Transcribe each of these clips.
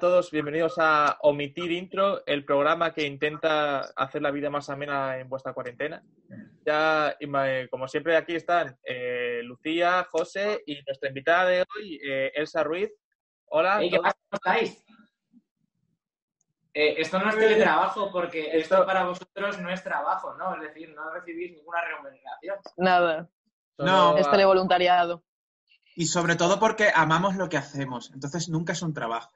a todos, bienvenidos a Omitir Intro, el programa que intenta hacer la vida más amena en vuestra cuarentena. Ya, ma- como siempre, aquí están eh, Lucía, José y nuestra invitada de hoy, eh, Elsa Ruiz. Hola. Ey, ¿qué pasa? ¿Cómo estáis? Eh, esto no es teletrabajo porque esto para vosotros no es trabajo, ¿no? Es decir, no recibís ninguna remuneración. Nada, No. es televoluntariado. Y sobre todo porque amamos lo que hacemos. Entonces nunca es un trabajo.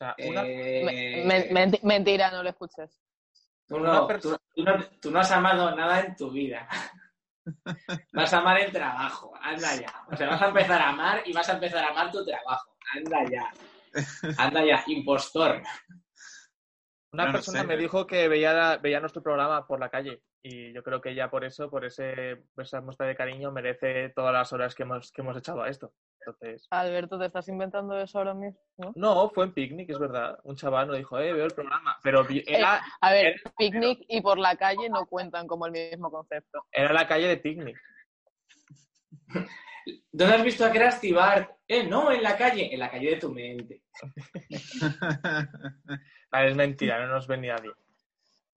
O sea, una- Eh, Me- me- menti- mentira, no lo escuches. tú, una no, perso- tú- tú no- tú no has amado nada en tu vida. Vas a amar el trabajo, anda ya. O sea, vas a empezar a amar y vas a empezar a amar tu trabajo. Anda ya. Anda ya, impostor. Una No persona sé. me dijo que veía, veía nuestro programa por la calle y yo creo que ya por eso, por ese, esa muestra de cariño, merece todas las horas que hemos, que hemos echado a esto. Entonces, Alberto, ¿te estás inventando eso ahora mismo? ¿no? no, fue en picnic, es verdad. Un chaval nos dijo, eh, veo el programa, pero vi- era, A ver, picnic y por la calle no cuentan como el mismo concepto. era la calle de picnic. ¿Dónde has visto a Krusty Bart? Eh, no, en la calle. En la calle de tu mente. Ah, es mentira, no nos ven ni nadie.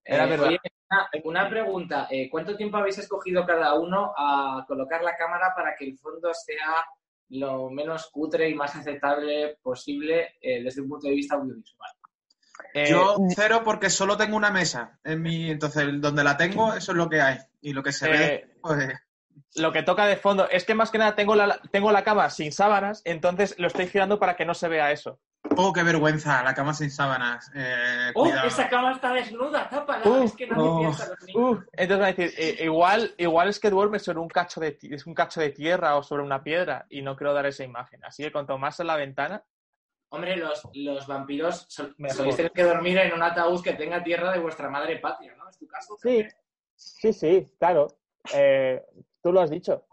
Era Eh, verdad. oye, una, una pregunta. eh, ¿Cuánto tiempo habéis escogido cada uno a colocar la cámara para que el fondo sea lo menos cutre y más aceptable posible eh, desde un punto de vista audiovisual? Eh, Yo cero porque solo tengo una mesa en mi, entonces donde la tengo eso es lo que hay y lo que se ve pues lo que toca de fondo es que más que nada tengo la, tengo la cama sin sábanas, entonces lo estoy girando para que no se vea eso. oh qué vergüenza la cama sin sábanas eh, ¡Oh, cuidado. esa cama está desnuda! ¡Tápala! Uh, es que nadie oh, piensa en los niños. Uh, entonces van a decir, eh, igual, igual es que duerme sobre un cacho de ti- es un cacho de tierra o sobre una piedra y no quiero dar esa imagen. Así que cuanto más en la ventana, Hombre, los, los vampiros sol- soléis tener que dormir en un ataúd que tenga tierra de vuestra madre patria, ¿no? ¿Es tu caso? Sí. sí, sí, claro. Eh, tú lo has dicho.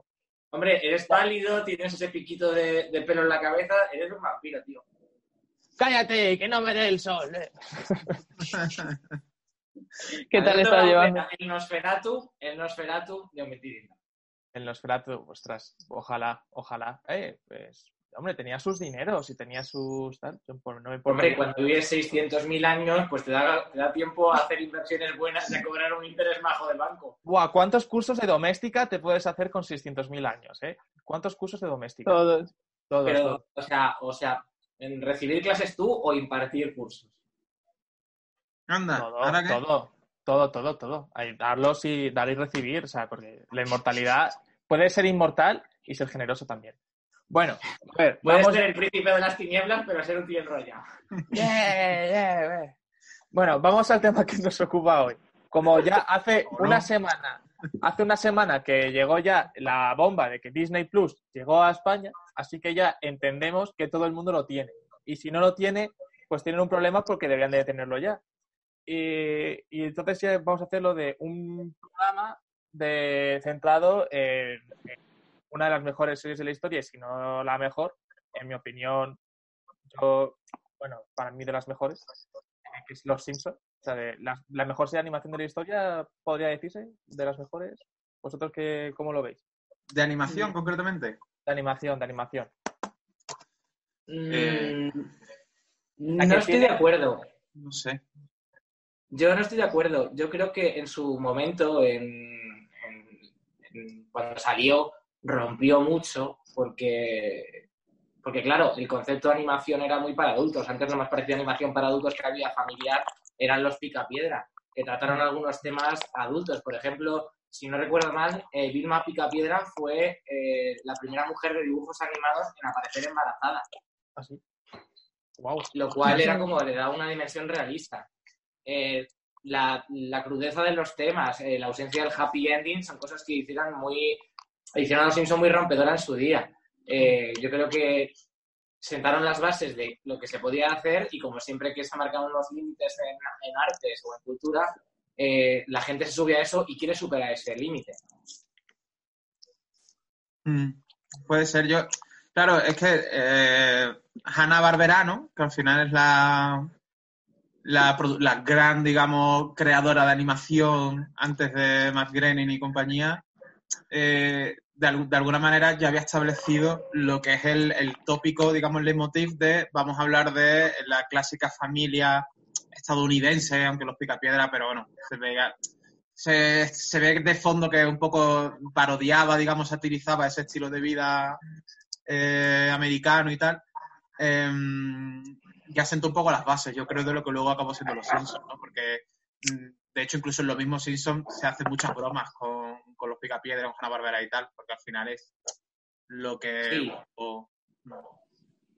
Hombre, eres pálido, tienes ese piquito de, de pelo en la cabeza, eres un vampiro, tío. Cállate, que no me dé el sol. eh. ¿Qué tal está llevando? El Nosferatu, el Nosferatu de Omitir El Nosferatu, ostras, ojalá, ojalá. Eh, pues, hombre, tenía sus dineros y tenía sus... Tal, por- no me importa. Hombre, cuando vives 600.000 años, pues te da, te da tiempo a hacer inversiones buenas y a cobrar un interés majo del banco. Buah, ¿cuántos cursos de doméstica te puedes hacer con 600.000 años, eh? ¿Cuántos cursos de doméstica? Todos. Todos, Pero, todos. o sea, o sea, en recibir clases tú o impartir cursos. anda Todo, ahora qué todo, todo, todo, todo. Darlos y dar y recibir, o sea, porque la inmortalidad puede ser inmortal y ser generoso también. Bueno, a ver, Puedes vamos. ser el príncipe de las tinieblas, pero ser un tío enrollado. Yeah, yeah, yeah. Bueno, vamos al tema que nos ocupa hoy. Como ya hace una semana, hace una semana que llegó ya la bomba de que Disney Plus llegó a España, así que ya entendemos que todo el mundo lo tiene. Y si no lo tiene, pues tienen un problema porque deberían de tenerlo ya. Y, y entonces ya vamos a hacerlo de un programa de, centrado en, en una de las mejores series de la historia, y si no la mejor, en mi opinión, yo, bueno, para mí de las mejores, eh, que es Los Simpsons. O sea, de la, la mejor serie de animación de la historia, podría decirse, de las mejores. ¿Vosotros qué, cómo lo veis? de animación concretamente De animación, de animación. Eh, Mm, ¿a no estoy tiene- de acuerdo. no sé Yo no estoy de acuerdo. Yo creo que en su momento, en, en- en- cuando salió, rompió mucho porque, porque, claro, el concepto de animación era muy para adultos. Antes lo más parecía animación para adultos que había familiar eran los Picapiedra, que trataron algunos temas adultos. Por ejemplo, si no recuerdo mal, eh, Vilma Picapiedra fue eh, la primera mujer de dibujos animados en aparecer embarazada, Así. Wow. lo cual era como le da una dimensión realista. Eh, la, la crudeza de los temas, eh, la ausencia del happy ending, son cosas que hicieron muy, hicieron a los Simpsons muy rompedora en su día. Eh, yo creo que sentaron las bases de lo que se podía hacer y como siempre que se han marcado unos límites en, artes o en cultura, eh, la gente se sube a eso y quiere superar ese límite. Mm, puede ser yo. Claro, es que eh, Hanna Barbera, ¿no? Que al final es la, la, la gran, digamos, creadora de animación antes de Matt Groening y compañía, eh, de, de alguna manera ya había establecido lo que es el, el tópico, digamos, el leitmotiv de vamos a hablar de la clásica familia estadounidense, aunque los picapiedra, pero bueno, se veía, se, se ve de fondo que un poco parodiaba, digamos, satirizaba ese estilo de vida eh, americano y tal. Em, ya sentó un poco las bases, yo creo, de lo que luego acabó siendo los Simpsons, ¿no? Porque, mm, de hecho, incluso en los mismos Simpsons se hacen muchas bromas con, con los picapiedras, con Hanna Barbera y tal, porque al final es lo que... Sí. o-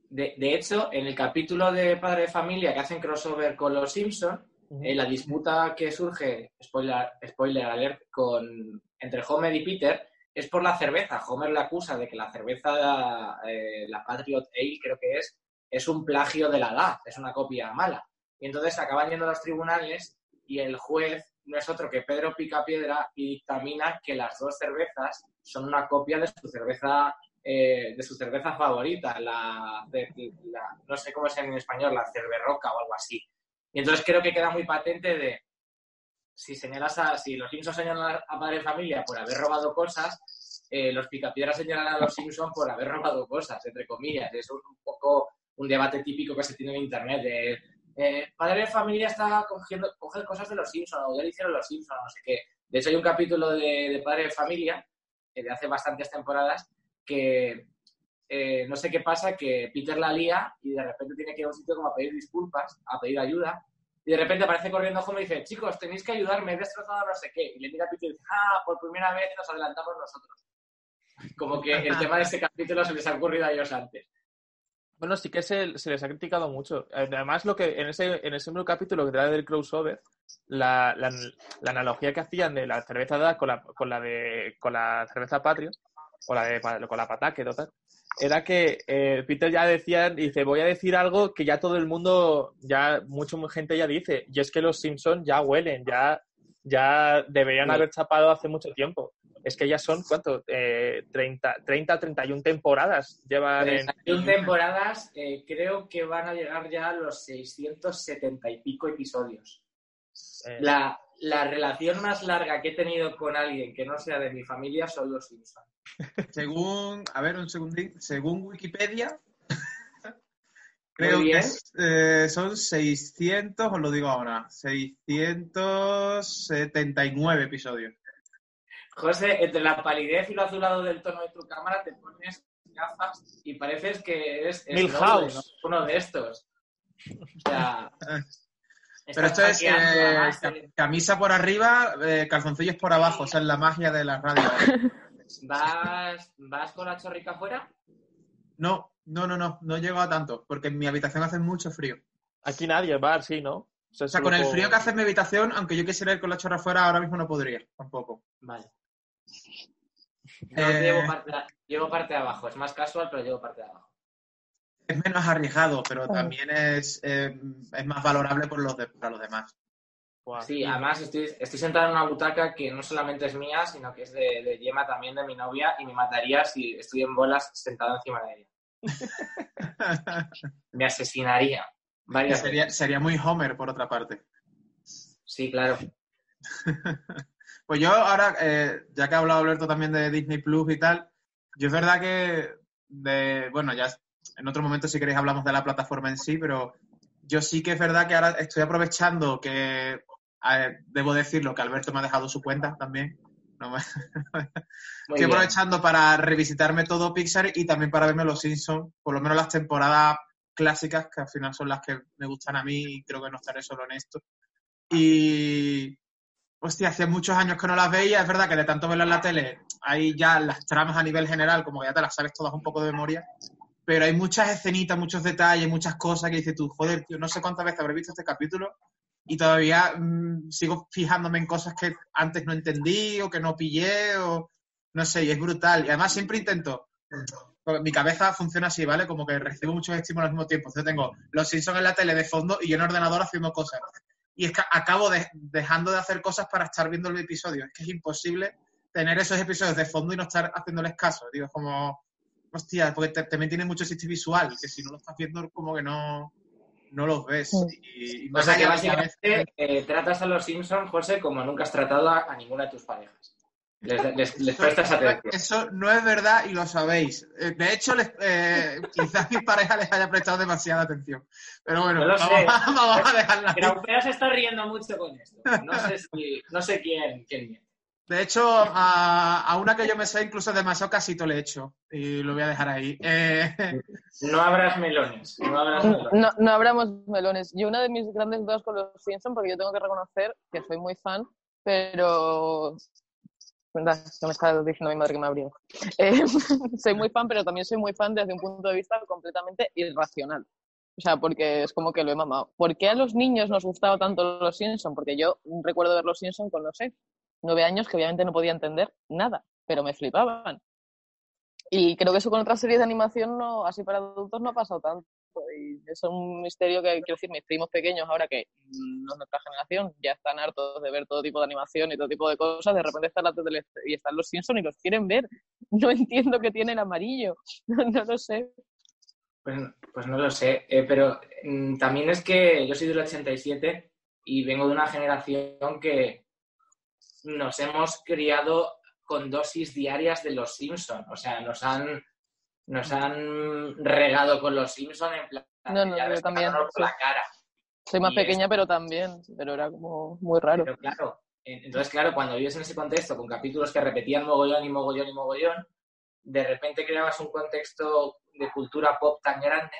De, de hecho, en el capítulo de Padre de Familia que hacen crossover con los Simpson, eh, la disputa que surge, spoiler, spoiler alert, con, entre Homer y Peter es por la cerveza. Homer le acusa de que la cerveza, eh, la Patriot Ale creo que es, es un plagio de la edad, es una copia mala. Y entonces acaban yendo a los tribunales y el juez no es otro que Pedro Picapiedra y dictamina que las dos cervezas son una copia de su cerveza eh, de su cerveza favorita, la, de- la- no sé cómo es en español, la cerverroca o algo así. Y entonces creo que queda muy patente de si señalas a, si los Simpsons señalan a Padre Familia por haber robado cosas, eh, los Picapiedras señalan a los Simpsons por haber robado cosas, entre comillas. Es un, un poco un debate típico que se tiene en internet de eh, Padre de Familia está cogiendo coge cosas de los Simpsons o ya lo hicieron los Simpsons, no sé qué. De hecho hay un capítulo de, Padre de Familia eh, de hace bastantes temporadas que eh, no sé qué pasa, que Peter la lía y de repente tiene que ir a un sitio como a pedir disculpas, a pedir ayuda, y de repente aparece corriendo Homer y dice, chicos, tenéis que ayudarme, he destrozado no sé qué. Y le mira a Peter y dice, ah, por primera vez nos adelantamos nosotros. Como que el tema de este capítulo se les ha ocurrido a ellos antes. Bueno, sí que se, se les ha criticado mucho. Además, lo que en ese, en ese mismo capítulo que era del crossover, la, la, la analogía que hacían de la cerveza DA con la, con la de con la cerveza Patrio, o la de con la pataque, total, era que eh, Peter ya decía, dice, voy a decir algo que ya todo el mundo, ya mucha gente ya dice, y es que los Simpsons ya huelen, ya, ya deberían Sí. haber chapado hace mucho tiempo. Es que ya son, ¿cuánto? Eh, 30, 30, 31 temporadas llevan en... 31 temporadas, eh, creo que van a llegar ya a los 670 y pico episodios. eh, La, la relación más larga que he tenido con alguien que no sea de mi familia son los Simpsons. Según, a ver, un segundín, según Wikipedia, creo que es, eh, son 600, os lo digo ahora, 679 episodios. José, entre la palidez y lo azulado del tono de tu cámara te pones gafas y pareces que eres Milhouse. ¿no? uno de estos. O sea, Pero esto es eh, camisa por arriba, eh, calzoncillos por abajo, o sea, es la magia de la radio. ¿vas, ¿Vas con la chorrica afuera? No, no, no, no, no llego a tanto, porque en mi habitación hace mucho frío. Aquí nadie va así, ¿no? O sea, con el frío que hace en mi habitación, aunque yo quisiera ir con la chorra afuera, ahora mismo no podría, tampoco. Vale. No, Eh, llevo, parte, llevo parte de abajo. Es más casual, pero llevo parte de abajo. Es menos arriesgado, pero también es, eh, es más valorable por los de- para los demás. Sí, además estoy, estoy sentado en una butaca que no solamente es mía, sino que es de, de Gemma también, de mi novia, y me mataría si estoy en bolas sentado encima de ella. Me asesinaría. Varias veces. sería, sería muy Homer, por otra parte. Sí, claro. Pues yo ahora, eh, ya que ha hablado Alberto también de Disney Plus y tal, yo es verdad que, de, bueno, ya en otro momento si queréis hablamos de la plataforma en sí, pero yo sí que es verdad que ahora estoy aprovechando que, eh, debo decirlo, que Alberto me ha dejado su cuenta también. No me- Muy estoy aprovechando para revisitarme todo Pixar y también para verme los Simpsons, por lo menos las temporadas clásicas, que al final son las que me gustan a mí y creo que no estaré solo en esto. Y, hostia, hace muchos años que no las veía, es verdad que de tanto verlas en la tele, hay ya las tramas a nivel general, como ya te las sabes todas un poco de memoria, pero hay muchas escenitas, muchos detalles, muchas cosas que dices tú, joder, tío, no sé cuántas veces habré visto este capítulo y todavía mm, sigo fijándome en cosas que antes no entendí o que no pillé o no sé, y es brutal. Y además siempre intento, mi cabeza funciona así, ¿vale? Como que recibo muchos estímulos al mismo tiempo. Yo tengo los Simpsons en la tele de fondo y yo en el ordenador haciendo cosas. Y es que acabo de- dejando de hacer cosas para estar viendo el episodio. Es que es imposible tener esos episodios de fondo y no estar haciéndoles caso. Digo, es como, hostia, porque te- también tiene mucho sitio visual, que si no lo estás viendo, como que no, no los ves. Y, y O más sea que allá de que a veces- básicamente eh, tratas a los Simpsons, José, como nunca has tratado a, a ninguna de tus parejas. Les, les- les prestas atención. Eso no es verdad y lo sabéis. Eh, De hecho, les, eh, quizás mi pareja les haya prestado demasiada atención. Pero bueno, No lo vamos, sé. vamos a dejarla. Graupera se está riendo mucho con esto. No sé, si, no sé quién, quién. De hecho, a, a una que yo me sé incluso demasiado casito le he hecho. Y lo voy a dejar ahí. Eh, No abras melones. No abras melones. No, no abramos melones. Y una de mis grandes dudas con los Simpsons, porque yo tengo que reconocer que soy muy fan, pero... Que me está diciendo mi madre que me abrió. Eh, soy muy fan, pero también soy muy fan desde un punto de vista completamente irracional. O sea, porque es como que lo he mamado. ¿Por qué a los niños nos gustaba tanto los Simpsons? Porque yo recuerdo ver los Simpsons con, no sé, nueve años que obviamente no podía entender nada, pero me flipaban. Y creo que eso con otras series de animación no, así para adultos no ha pasado tanto. Y es un misterio que, quiero decir, mis primos pequeños, ahora que no es nuestra generación, ya están hartos de ver todo tipo de animación y todo tipo de cosas, de repente están la tele y están los Simpsons y los quieren ver. No entiendo qué tiene el amarillo, no, lo sé. Pues, pues no lo sé, eh, pero mm, también es que yo soy del 87 y vengo de una generación que nos hemos criado con dosis diarias de los Simpson. O sea, nos han, nos han regado con los Simpson en plan No, no, yo también, sí. la cara. Soy más Y es- pequeña, pero también, pero era como muy raro. Pero claro, en- entonces claro, cuando vives en ese contexto con capítulos que repetían mogollón y mogollón y mogollón, de repente creabas un contexto de cultura pop tan grande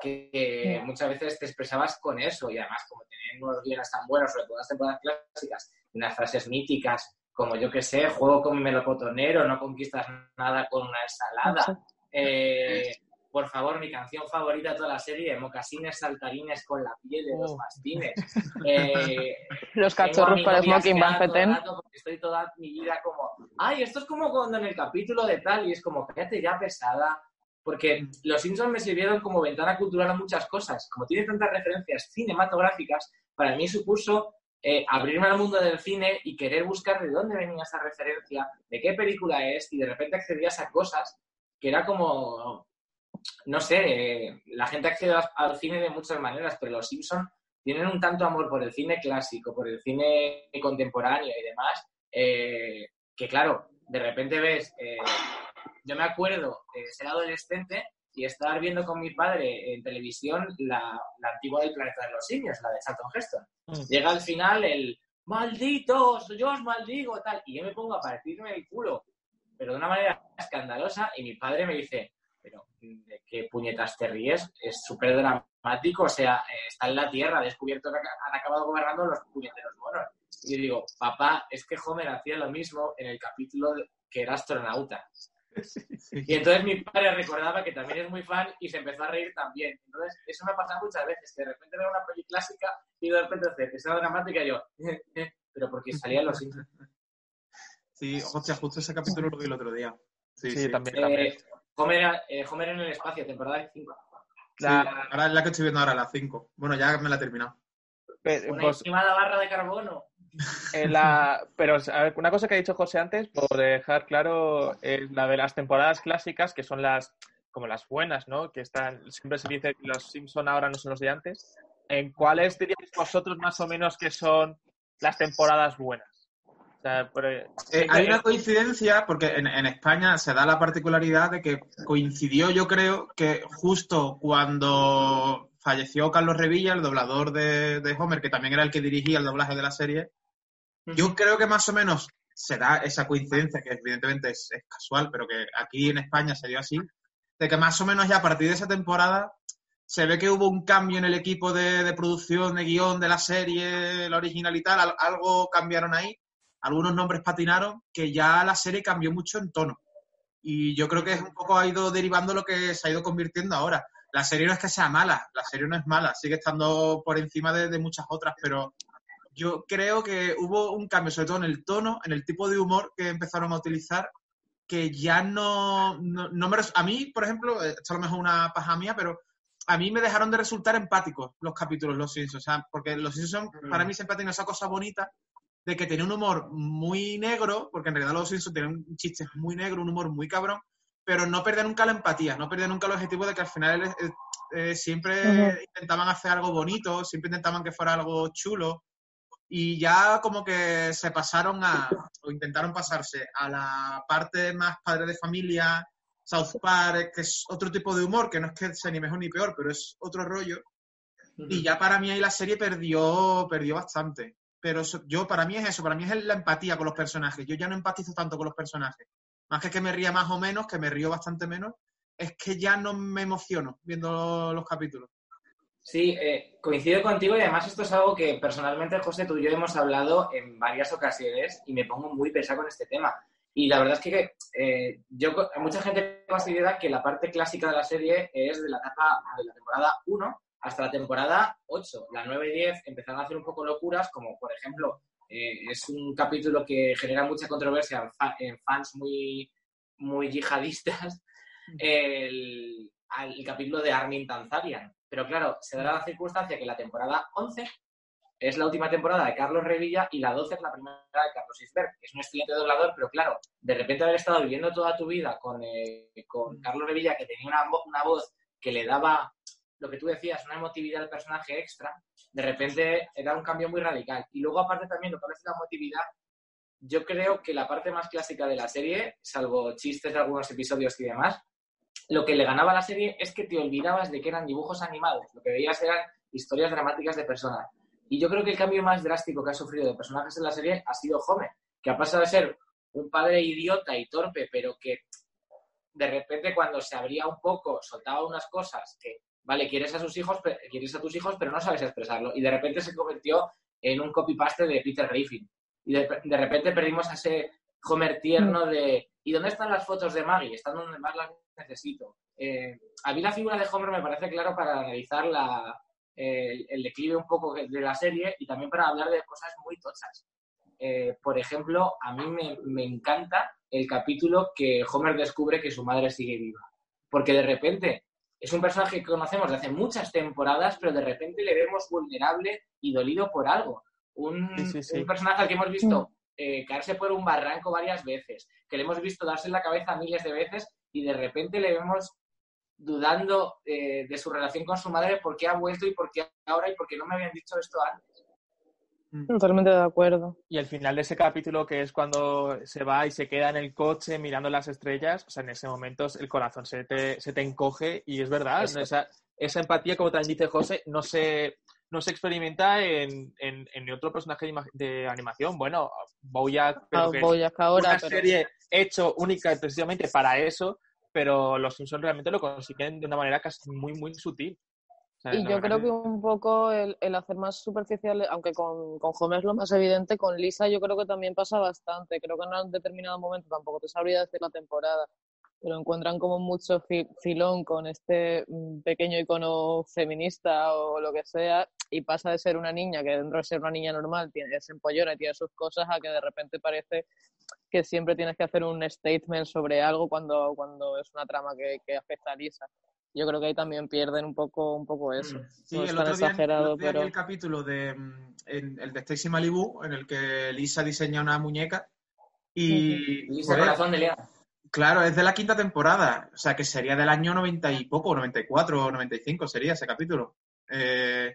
que, Mm. muchas veces te expresabas con eso y además como tenían unos guiones tan buenos, sobre todo las temporadas clásicas, unas frases míticas como yo que sé, juego con mi melocotonero, no conquistas nada con una ensalada. Eh, por favor, mi canción favorita de toda la serie, mocasines saltarines con la piel de los Oh. mastines. Eh, Los cachorros para Smoking Van rato porque Estoy toda mi vida como, ay, esto es como cuando en el capítulo de tal, y es como, cállate ya pesada, porque los Simpsons me sirvieron como ventana cultural a muchas cosas. Como tiene tantas referencias cinematográficas, para mí supuso eh, abrirme al mundo del cine y querer buscar de dónde venía esa referencia, de qué película es, y de repente accedías a cosas que era como, no sé, la gente accede al cine de muchas maneras, pero los Simpsons tienen un tanto amor por el cine clásico, por el cine contemporáneo y demás, eh, que claro, de repente ves, eh, yo me acuerdo eh, ser adolescente y estar viendo con mi padre en televisión la, la antigua del planeta de los simios, la de Charlton Heston. Mm. Llega al final el malditos, yo os maldigo, tal, y yo me pongo a partirme el culo, pero de una manera escandalosa, y mi padre me dice, pero ¿de qué puñetas te ríes? Es súper dramático, o sea, eh, está en la Tierra, ha descubierto que ha- han acabado gobernando los puñeteros monos. Y yo digo, papá, es que Homer hacía lo mismo en el capítulo de- que era astronauta. Y entonces mi padre recordaba que también es muy fan y se empezó a reír también. Entonces, eso me ha pasado muchas veces, que de repente veo una peli clásica y de repente hace escena dramática y yo, pero porque salían los. Sí, hostia, justo ese capítulo lo vi el otro día. Sí, Sí, sí. también. también. Eh, Homer, eh, Homer en el espacio, temporada 5. Sí, La- ahora es la que estoy viendo ahora, la 5. Bueno, ya me la he terminado. pe- Una pues, estimada barra de carbono. Eh, la- pero a ver, una cosa que ha dicho José antes, por dejar claro, es la de las temporadas clásicas, que son las como las buenas, ¿no? Que están, siempre se dice que los Simpson ahora no son los de antes. ¿En cuáles diríais vosotros más o menos que son las temporadas buenas? O sea, por- Eh, siempre- hay una coincidencia, porque en, en España se da la particularidad de que coincidió, yo creo, que justo cuando falleció Carlos Revilla, el doblador de, de Homer, que también era el que dirigía el doblaje de la serie, yo creo que más o menos se da esa coincidencia, que evidentemente es, es casual, pero que aquí en España se dio así, de que más o menos ya a partir de esa temporada se ve que hubo un cambio en el equipo de, de producción, de guion de la serie, la original y tal, al- algo cambiaron ahí, algunos nombres patinaron, que ya la serie cambió mucho en tono. Y yo creo que es un poco ha ido derivando lo que se ha ido convirtiendo ahora. la serie no es que sea mala, la serie no es mala, sigue estando por encima de, de muchas otras, pero yo creo que hubo un cambio, sobre todo en el tono, en el tipo de humor que empezaron a utilizar, que ya no, no, no me... A mí, por ejemplo, eh, esto a lo mejor es una paja mía, pero a mí me dejaron de resultar empáticos los capítulos Los Simpsons, o sea, porque Los Simpsons Mm. para mí siempre tenido esa cosa bonita de que tenía un humor muy negro, porque en realidad Los Simpsons tienen un chiste muy negro, un humor muy cabrón, pero no perdía nunca la empatía, no perdía nunca el objetivo de que al final eh, eh, siempre intentaban hacer algo bonito, siempre intentaban que fuera algo chulo, y ya como que se pasaron a, o intentaron pasarse a la parte más padre de familia, South Park, que es otro tipo de humor, que no es que sea ni mejor ni peor, pero es otro rollo. Y ya para mí ahí la serie perdió, perdió bastante. Pero yo, para mí es eso, para mí es la empatía con los personajes. Yo ya no empatizo tanto con los personajes. Más que que me ría más o menos, que me río bastante menos, es que ya no me emociono viendo los capítulos. Sí, eh, coincido contigo y además esto es algo que personalmente, José, tú y yo hemos hablado en varias ocasiones y me pongo muy pesado con este tema. Y la verdad es que eh, yo, mucha gente considera que la parte clásica de la serie es de la etapa de la temporada 1 hasta la temporada 8. La 9 y 10 empezaron a hacer un poco locuras, como por ejemplo, eh, es un capítulo que genera mucha controversia en, fa- en fans muy, muy yihadistas, el, al- el capítulo de Armin Tanzarian. Pero claro, se da la circunstancia que la temporada 11 es la última temporada de Carlos Revilla y la 12 es la primera de Carlos Isberg. Es un excelente doblador, pero claro, de repente haber estado viviendo toda tu vida con, eh, con Carlos Revilla, que tenía una voz que le daba lo que tú decías, una emotividad al personaje extra, de repente era un cambio muy radical. Y luego, aparte también, lo que hablas la emotividad, yo creo que la parte más clásica de la serie, salvo chistes de algunos episodios y demás, lo que le ganaba a la serie es que te olvidabas de que eran dibujos animados, lo que veías eran historias dramáticas de personas. Y yo creo que el cambio más drástico que ha sufrido de personajes en la serie ha sido Homer, que ha pasado de ser un padre idiota y torpe, pero que de repente cuando se abría un poco soltaba unas cosas que, vale, quieres a sus hijos, quieres a tus hijos, pero no sabes expresarlo. Y de repente se convirtió en un copy-paste de Peter Griffin. Y de, de repente perdimos a ese Homer tierno de ¿y dónde están las fotos de Maggie? Están donde más las necesito. Eh, a mí la figura de Homer me parece claro para analizar la, el, el declive un poco de la serie y también para hablar de cosas muy tochas. Eh, por ejemplo, a mí me, me encanta el capítulo que Homer descubre que su madre sigue viva. Porque de repente es un personaje que conocemos de hace muchas temporadas, pero de repente le vemos vulnerable y dolido por algo. Un, Sí, sí, sí. un personaje al que hemos visto eh, caerse por un barranco varias veces, que le hemos visto darse en la cabeza miles de veces y de repente le vemos dudando eh, de su relación con su madre, por qué ha vuelto y por qué ahora y por qué no me habían dicho esto antes. Totalmente de acuerdo. Y el final de ese capítulo, que es cuando se va y se queda en el coche mirando las estrellas, o sea, en ese momento el corazón se te, se te encoge y es verdad. ¿no? esa, esa empatía, como también dice José, no se, no se experimenta en, en, en otro personaje de, ima- de animación. Bueno, Bojack, pero Ah, que Bojack ahora, una pero serie hecho única precisamente para eso, pero los Simpsons realmente lo consiguen de una manera casi muy, muy sutil. Sea, Y yo creo que un poco el, el hacer más superficial, aunque con, con Homer es lo más evidente, con Lisa yo creo que también pasa bastante. Creo que en un determinado momento, tampoco te sabría decir la temporada, pero encuentran como mucho fi- filón con este mm, pequeño icono feminista o lo que sea, y pasa de ser una niña que dentro de ser una niña normal tiene, es empollona y tiene sus cosas, a que de repente parece que siempre tienes que hacer un statement sobre algo cuando, cuando es una trama que, que afecta a Lisa. Yo creo que ahí también pierden un poco, un poco eso. Sí, no es el tan otro día, el exagerado, otro día vi pero... el capítulo de mm, en- el de Stacy Malibu, en el que Lisa diseña una muñeca y, Lisa Corazón de León. claro, es de la quinta temporada, o sea que sería del año 90 y poco, 94 o 95 sería ese capítulo. Eh,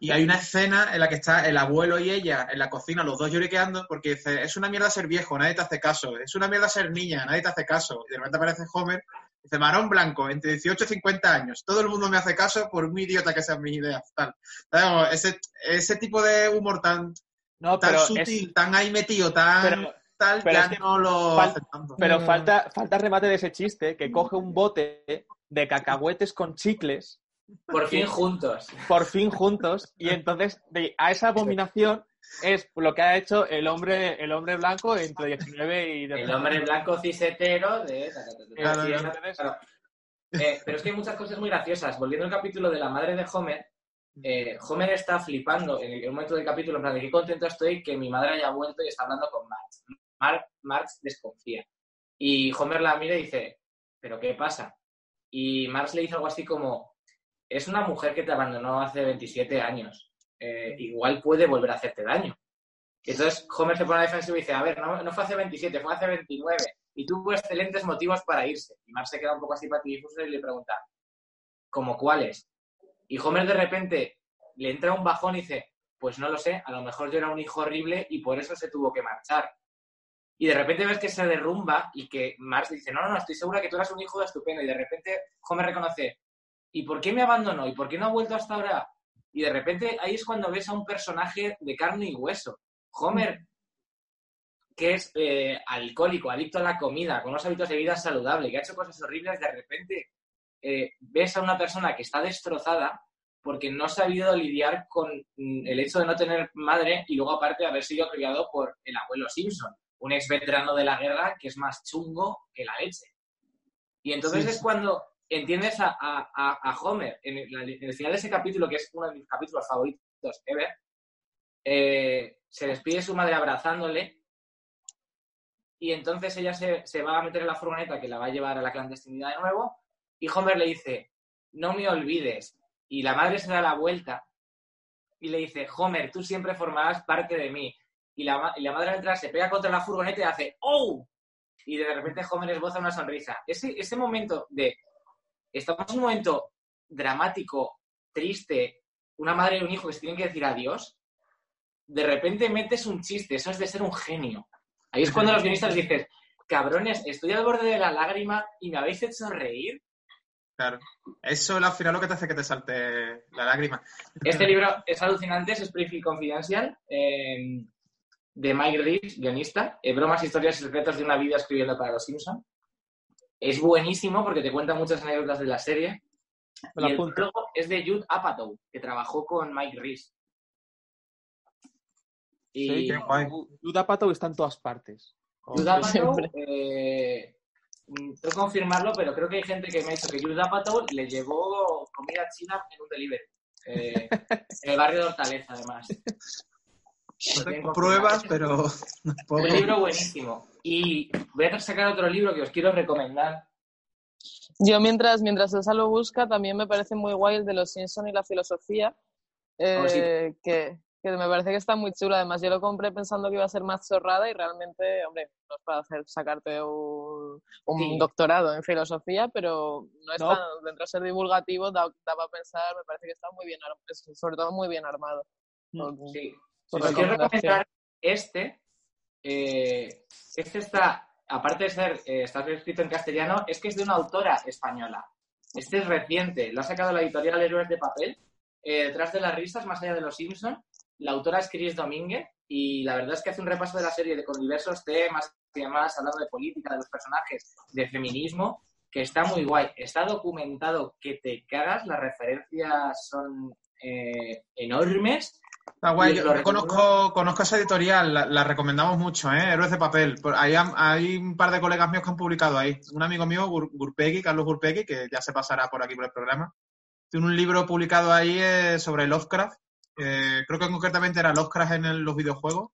y hay una escena en la que está el abuelo y ella en la cocina, los dos lloriqueando, porque dice, es una mierda ser viejo, nadie te hace caso, es una mierda ser niña, nadie te hace caso. Y de repente aparece Homer, dice, marón blanco, entre 18 y 50 años, todo el mundo me hace caso por muy idiota que sean mis ideas. Tal. Digamos, ese, ese tipo de humor tan, No, tan pero sutil, es- tan ahí metido, tan pero- tal, pero ya es que no lo fal- hace tanto. Pero Mm. falta, falta remate de ese chiste que coge un bote de cacahuetes con chicles, Por fin juntos. por fin juntos, y entonces de- a esa abominación es lo que ha hecho el hombre, el hombre blanco entre 19 y... de- El hombre blanco cisetero de... Claro, Sí, claro. entonces, claro. Eh, pero es que hay muchas cosas muy graciosas. Volviendo al capítulo de la madre de Homer, eh, Homer está flipando en el momento del capítulo, en plan de qué contento estoy que mi madre haya vuelto y está hablando con Marx. Mar- Marx desconfía. Y Homer la mira y dice, ¿pero qué pasa? Y Marx le dice algo así como, es una mujer que te abandonó hace 27 años. Eh, igual puede volver a hacerte daño. Entonces Homer se pone a la defensiva y dice, a ver, no, fue hace 27, fue hace 29. Y tuvo excelentes motivos para irse. Y Marx se queda un poco así patidifuso y le pregunta, ¿como cuáles? Y Homer de repente le entra un bajón y dice, pues no lo sé, a lo mejor yo era un hijo horrible y por eso se tuvo que marchar. Y de repente ves que se derrumba y que Marx dice, no, no, no, estoy segura que tú eras un hijo estupendo. Y de repente Homer reconoce, ¿y por qué me abandonó? ¿Y por qué no ha vuelto hasta ahora? Y de repente ahí es cuando ves a un personaje de carne y hueso. Homer, que es eh, alcohólico, adicto a la comida, con unos hábitos de vida saludable, que ha hecho cosas horribles, de repente eh, ves a una persona que está destrozada porque no ha sabido lidiar con mm, el hecho de no tener madre y luego aparte haber sido criado por el abuelo Simpson, un ex veterano de la guerra que es más chungo que la leche. Y entonces Sí, es cuando entiendes a, a- a- Homer en el, final de ese capítulo, que es uno de mis capítulos favoritos ever, eh, se despide su madre abrazándole y entonces ella se, se va a meter en la furgoneta que la va a llevar a la clandestinidad de nuevo y Homer le dice, no me olvides. Y la madre se da la vuelta y le dice, Homer, tú siempre formarás parte de mí. Y la, y la madre al entrar se pega contra la furgoneta y hace, ¡oh! Y de repente Homer esboza una sonrisa. Ese, ese momento de, estamos en un momento dramático, triste, una madre y un hijo que se tienen que decir adiós, de repente metes un chiste, eso es de ser un genio. Ahí es cuando los guionistas dicen, cabrones, estoy al borde de la lágrima y me habéis hecho reír. Claro. Eso es al final lo que te hace que te salte la lágrima. Este libro es alucinante, es Springfield Confidential, eh, de Mike Reeves, guionista. eh, bromas, historias y secretos de una vida escribiendo para los Simpsons. Es buenísimo porque te cuenta muchas anécdotas de la serie. Me lo y el apunto. prólogo es de Jude Apatow, que trabajó con Mike Reeves. Y Sí, qué guay. Jude Apatow está en todas partes. Jude Apatow, eh, mm, tengo que confirmarlo, pero creo que hay gente que me ha dicho que Jude Apatow le llevó comida china en un delivery. Eh, en el barrio de Hortaleza, además. No Lo tengo pruebas, pero no. Un libro buenísimo. Y voy a sacar otro libro que os quiero recomendar. Yo mientras, mientras Elsa lo busca, también me parece muy guay el de los Simpson y la filosofía, eh, Oh, sí. que, que me parece que está muy chulo. Además, yo lo compré pensando que iba a ser más zorrada y realmente, hombre, no es para hacer sacarte un, un Sí. doctorado en filosofía, pero no es No. tan, dentro de ser divulgativo, da, da para pensar, me parece que está muy bien, sobre todo muy bien armado. Por- Sí. por Os quiero recomendar este. Eh, este está, aparte de ser, eh, está escrito en castellano, es que es de una autora española. Este es reciente, lo ha sacado la editorial Héroes de Papel. eh, detrás de las risas, más allá de los Simpson. La autora es Chris Domínguez y la verdad es que hace un repaso de la serie de, con diversos temas y demás, hablando de política, de los personajes, de feminismo, que está muy guay. Está documentado que te cagas, las referencias son enormes. Está guay. Yo, conozco, conozco esa editorial, la, la recomendamos mucho, ¿eh? Héroes de papel. Hay, hay un par de colegas míos que han publicado ahí. Un amigo mío, Gur- Gurpegui, Carlos Gurpegui, que ya se pasará por aquí por el programa. Tiene un libro publicado ahí eh, sobre Lovecraft. eh, creo que concretamente era Lovecraft en el- los videojuegos.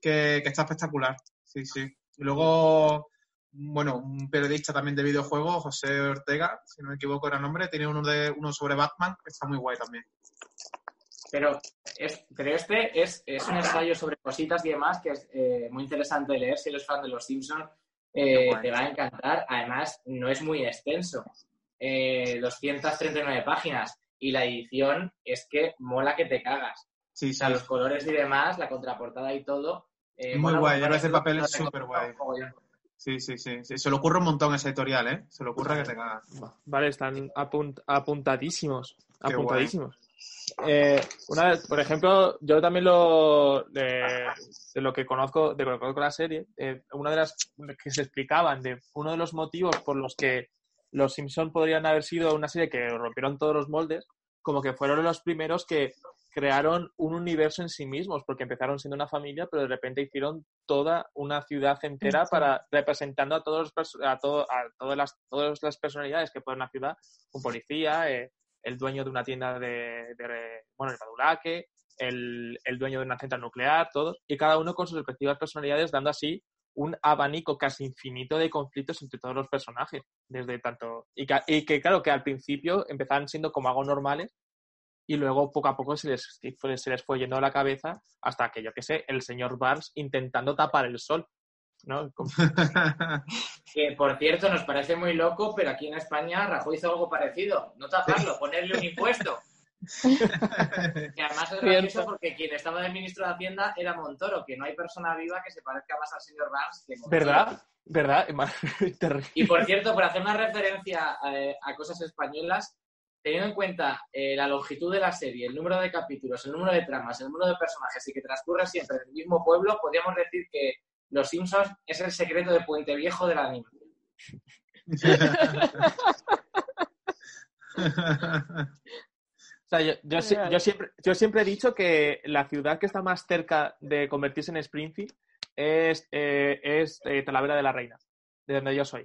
Que, que está espectacular. Sí, sí. Y luego, bueno, un periodista también de videojuegos, José Ortega, si no me equivoco era el nombre, tiene uno, de, uno sobre Batman, que está muy guay también. Pero, es, pero este es, es un ensayo sobre cositas y demás que es eh, muy interesante de leer. Si eres fan de Los Simpsons, guay. te va a encantar. Además, no es muy extenso. Eh, 239 páginas. Y la edición es que mola que te cagas. Sí, O sea, los colores y demás, la contraportada y todo. eh, Muy guay. Héroes de Papel es súper guay. Sí, sí, sí, sí. Se le ocurre un montón esa editorial, ¿eh? Se le ocurre que te cagas. Vale, están apunt- apuntadísimos. Qué apuntadísimos. Eh, una vez, por ejemplo, yo también lo de, de lo que conozco, de lo que conozco la serie, eh, una de las que se explicaban de uno de los motivos por los que los Simpson podrían haber sido una serie que rompieron todos los moldes, como que fueron los primeros que, crearon un universo en sí mismos, porque empezaron siendo una familia, pero de repente hicieron toda una ciudad entera para representando a todos a, todo, a todas las todas las personalidades que puede una ciudad, un policía, eh, el dueño de una tienda de, bueno, el el, el dueño de una central nuclear, todos, y cada uno con sus respectivas personalidades, dando así un abanico casi infinito de conflictos entre todos los personajes, desde tanto y que, claro que al principio empezaban siendo como algo normales y luego poco a poco se les, se les fue yendo la cabeza hasta que yo que sé, el señor Barnes intentando tapar el sol. ¿no? que por cierto nos parece muy loco, pero aquí en España Rajoy hizo algo parecido, no taparlo, ponerle un impuesto. que además es gracioso porque quien estaba de ministro de Hacienda era Montoro, que no hay persona viva que se parezca más al señor Barnes que Montoro. ¿Verdad? ¿Verdad? y por cierto, por hacer una referencia eh, a, cosas españolas, teniendo en cuenta eh, la longitud de la serie, el número de capítulos, el número de tramas, el número de personajes y que transcurre siempre en el mismo pueblo, podríamos decir que Los Simpsons es el secreto de Puente Viejo de la animación. O sea, yo, siempre, yo siempre he dicho que la ciudad que está más cerca de convertirse en Springfield es, eh, es eh, Talavera de la Reina, de donde yo soy.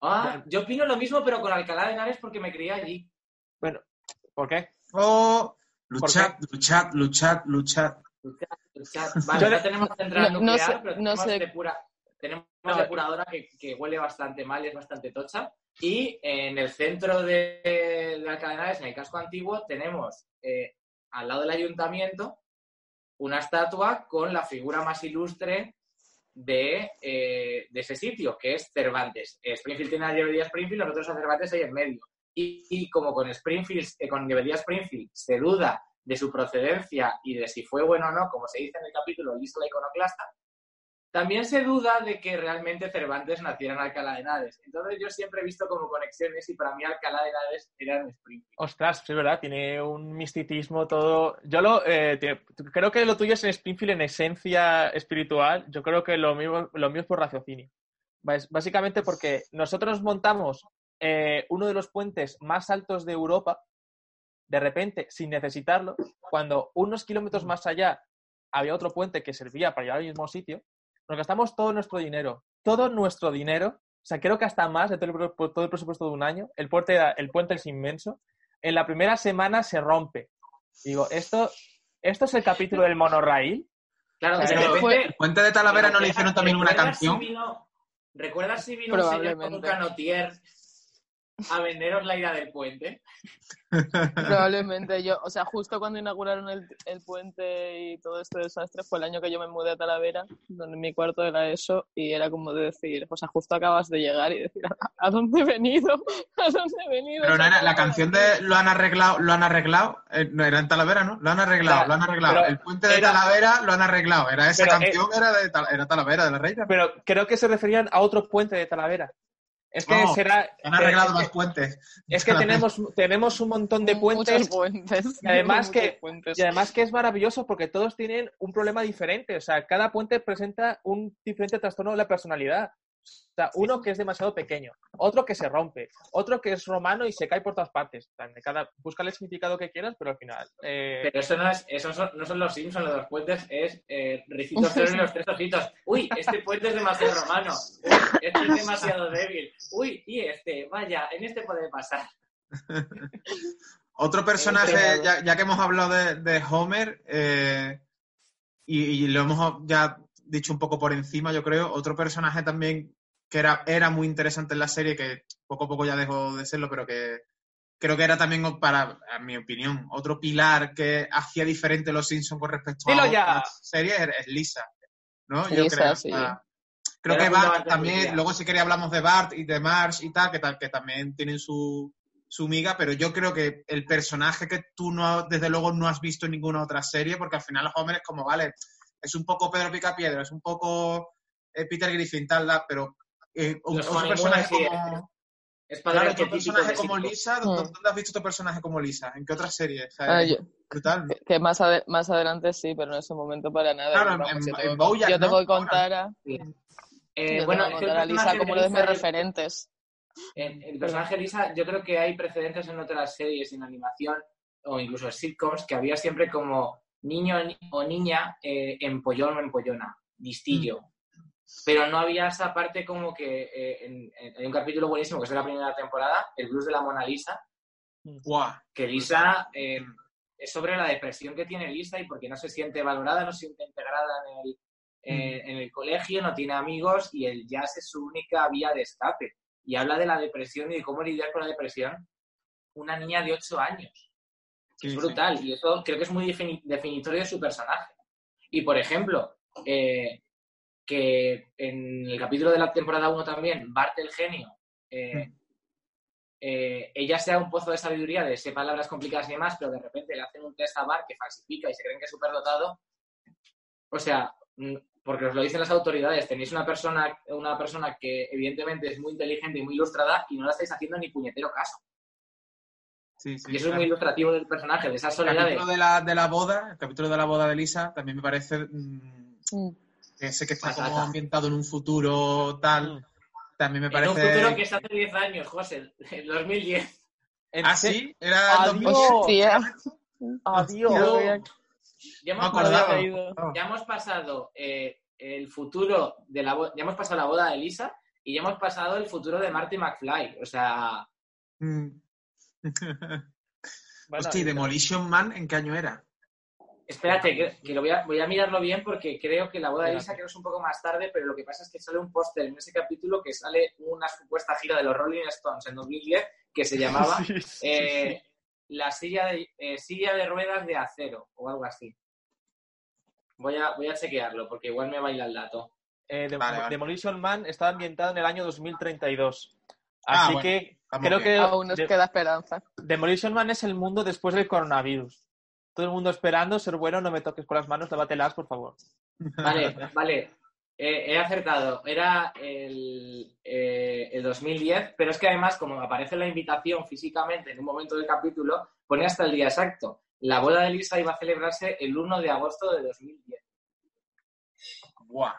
Ah, yo opino lo mismo, pero con Alcalá de Henares porque me crié allí. Bueno, ¿por qué? Oh, luchad, luchad, luchad, luchad. Vale, ya tenemos central nuclear, pero tenemos, tenemos depuradora que, que huele bastante mal y es bastante tocha. Y en el centro de, de Alcalá en el casco antiguo, tenemos eh, al lado del ayuntamiento una estatua con la figura más ilustre de, eh, ese sitio, que es Cervantes. Springfield tiene la librería Springfield, nosotros a Cervantes ahí en medio. Y, como con Springfield, eh, con librería Springfield se duda de su procedencia y de si fue bueno o no, como se dice en el capítulo Listo la iconoclasta, también se duda de que realmente Cervantes naciera en Alcalá de Henares. Entonces yo siempre he visto como conexiones y para mí Alcalá de Henares era en Springfield. Ostras, es verdad, tiene un misticismo todo... Yo lo eh, creo que lo tuyo es en Springfield en esencia espiritual. Yo creo que lo mío, lo mío es por raciocinio. Básicamente porque nosotros montamos eh, uno de los puentes más altos de Europa, de repente, sin necesitarlo, cuando unos kilómetros más allá había otro puente que servía para llegar al mismo sitio, nos gastamos todo nuestro dinero, todo nuestro dinero, o sea, creo que hasta más de todo el, presupuesto de un año, el puente, el puente es inmenso, en la primera semana se rompe. Digo, ¿esto, esto es el capítulo del monorail? Claro, el puente de Talavera no le hicieron también una canción. ¿Recuerdas si vino un señor con canotier a venderos la ira del puente. Probablemente yo, o sea, justo cuando inauguraron el, el, puente y todo este desastre fue el año que yo me mudé a Talavera, donde mi cuarto era eso, y era como de decir, o sea, justo acabas de llegar y decir, ¿a, dónde he venido? ¿A dónde he venido? Pero la canción de lo han arreglado, lo han arreglado, eh, no era en Talavera, ¿no? Lo han arreglado, lo han arreglado. el puente de Talavera lo han arreglado, era esa canción, eh, era de era Talavera, de la Reina. Pero creo que se referían a otro puente de Talavera. Es que será. Han arreglado los puentes. Es que tenemos, tenemos un montón de puentes. puentes. Y además, que, y además que es maravilloso porque todos tienen un problema diferente. O sea, cada puente presenta un diferente trastorno de la personalidad. O sea, uno que es demasiado pequeño, otro que se rompe, otro que es romano y se cae por todas partes. Cada, busca el significado que quieras, pero al final. Eh, pero eso no es, eso son, no son los Simpsons, los dos es eh, Ricito Cero y los tres ojitos. Uy, este puente es demasiado romano. Uy, este es demasiado débil. Uy, y este, vaya, en este puede pasar. Otro personaje, ya, que hemos hablado de, Homer, eh, y, y, lo hemos ya dicho un poco por encima, yo creo. Otro personaje también que era, era muy interesante en la serie, que poco a poco ya dejó de serlo, pero que creo que era también, para, en mi opinión, otro pilar que hacía diferente los Simpsons con respecto a la serie es, Lisa. ¿no? Yo creo. creo que Bart también, luego si quería hablamos de Bart y de Marsh y tal, que, tal, que también tienen su, su miga, pero yo creo que el personaje que tú no, desde luego no has visto en ninguna otra serie, porque al final Homer es como, vale, es un poco Pedro Picapiedra, es un poco eh, Peter Griffin, tal, pero eh, otro personaje como... Es para otro personaje como Lisa, mm. ¿dónde has visto otro personaje como Lisa? ¿En qué otras series? Ah, brutal. Que, más, más adelante sí, pero en ese momento para nada. Claro, en, en, Yo te voy a contar a... Eh, bueno, voy a Lisa como uno de mis referentes. En el personaje Lisa, yo creo que hay precedentes en otras series en animación o incluso sitcoms, que había siempre como niño o niña eh, empollón o empollona, distillo. Pero no había esa parte como que eh, en, un capítulo buenísimo que es de la primera temporada, El blues de la Mona Lisa, Guau. que Lisa eh, es sobre la depresión que tiene Lisa y porque no se siente valorada, no se siente integrada en el, eh, en el colegio, no tiene amigos y el jazz es su única vía de escape. Y habla de la depresión y de cómo lidiar con la depresión una niña de 8 años. Sí, Es sí. brutal y eso creo que es muy defini- definitorio de su personaje. Y por ejemplo, eh, que en el capítulo de la temporada 1 también, Bart el genio, eh, Mm. eh, ella sea un pozo de sabiduría de sé palabras complicadas y demás, pero de repente le hacen un test a Bart que falsifica y se creen que es superdotado. O sea, mm, porque os lo dicen las autoridades, tenéis una persona, una persona que evidentemente es muy inteligente y muy ilustrada y no la estáis haciendo ni puñetero caso. Sí, sí, Y eso es muy ilustrativo del personaje, de esa El soledad de... capítulo de la, de la boda, el capítulo de la boda de Lisa, también me parece mm, Mm. ese que está Patata. como ambientado en un futuro tal, Mm. también me En un parece... futuro que es hace 10 años, José, en 2010. En Ah, sí, era... Adiós. Hostia. Adiós. Ya hemos, pasado, ya hemos pasado eh, el futuro de la ya hemos pasado la boda de Lisa y ya hemos pasado el futuro de Marty McFly. O sea, Mm. Bueno, Hostia, ¿y Demolition Man en qué año era? espérate, que, que lo voy a, voy a mirarlo bien porque creo que la boda de Lisa creo que es un poco más tarde, pero lo que pasa es que sale un póster en ese capítulo que sale una supuesta gira de los Rolling Stones en 2010 que se llamaba Sí, sí, eh, La silla de, eh, silla de ruedas de acero o algo así. Voy a, voy a chequearlo porque igual me baila el dato. Eh, Dem- Vale, vale. Demolition Man está ambientado en el año 2032. Ah, Así bueno, que creo bien. que Aún nos de- queda esperanza. Demolition Man es el mundo después del coronavirus. Todo el mundo esperando ser bueno, no me toques con las manos, lábatelas, por favor. Vale, vale. Eh, he acertado. Era el, eh, el 2010, pero es que además, como aparece la invitación físicamente en un momento del capítulo, pone hasta el día exacto. La boda de Lisa iba a celebrarse el 1 de agosto de 2010. Buah.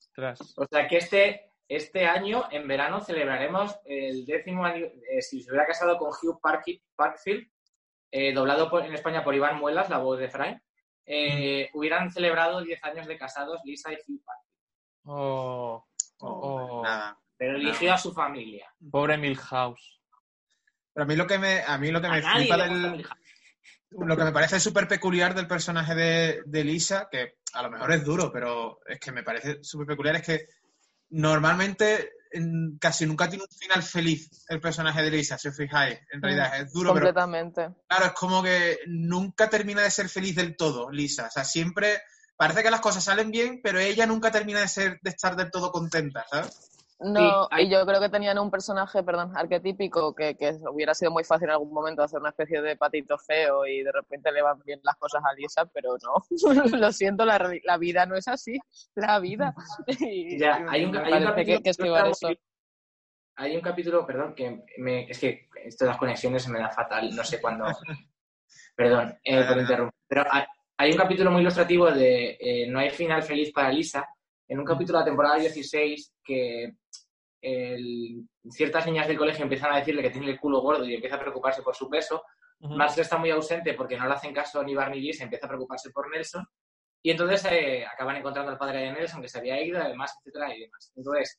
Ostras. O sea que este, este año, en verano, celebraremos el décimo año. eh, si se hubiera casado con Hugh Parky- Parkfield, eh, doblado por- en España por Iván Muelas, la voz de Fry, eh, hubieran celebrado 10 años de casados Lisa y Hugh Parkfield. Oh, Oh, Oh. Nada. Pero eligió a su familia. pobre Milhouse. Pero a mí lo que me, a mí lo que A me flipa del, lo que me parece súper peculiar del personaje de, de Lisa, que a lo mejor es duro, pero es que me parece súper peculiar, es que normalmente en- casi nunca tiene un final feliz el personaje de Lisa, si os fijáis. En realidad es duro, pero Completamente. claro, es como que nunca termina de ser feliz del todo, Lisa. O sea, siempre parece que las cosas salen bien, pero ella nunca termina de ser de estar del todo contenta, ¿sabes? No, hay- y yo creo que tenían un personaje, perdón, arquetípico que, que hubiera sido muy fácil en algún momento hacer una especie de patito feo y de repente le van bien las cosas a Lisa, pero no. Lo siento, la, la vida no es así. La vida. Y- Ya, hay un, hay capítulo que, que esquivar eso. muy- Hay un capítulo, perdón, que me, es que esto de las conexiones se me da fatal, no sé cuándo. Perdón eh, por Ah. interrumpir. Pero hay, hay un capítulo muy ilustrativo de eh, No hay final feliz para Lisa, en un capítulo de la temporada 16 que el- ciertas niñas del colegio empiezan a decirle que tiene el culo gordo y empieza a preocuparse por su peso. Marcel está muy ausente porque no le hacen caso ni Barney Lee, se empieza a preocuparse por Nelson. Y entonces eh, acaban encontrando al padre de Nelson, que se había ido, además, etcétera, y demás. Entonces,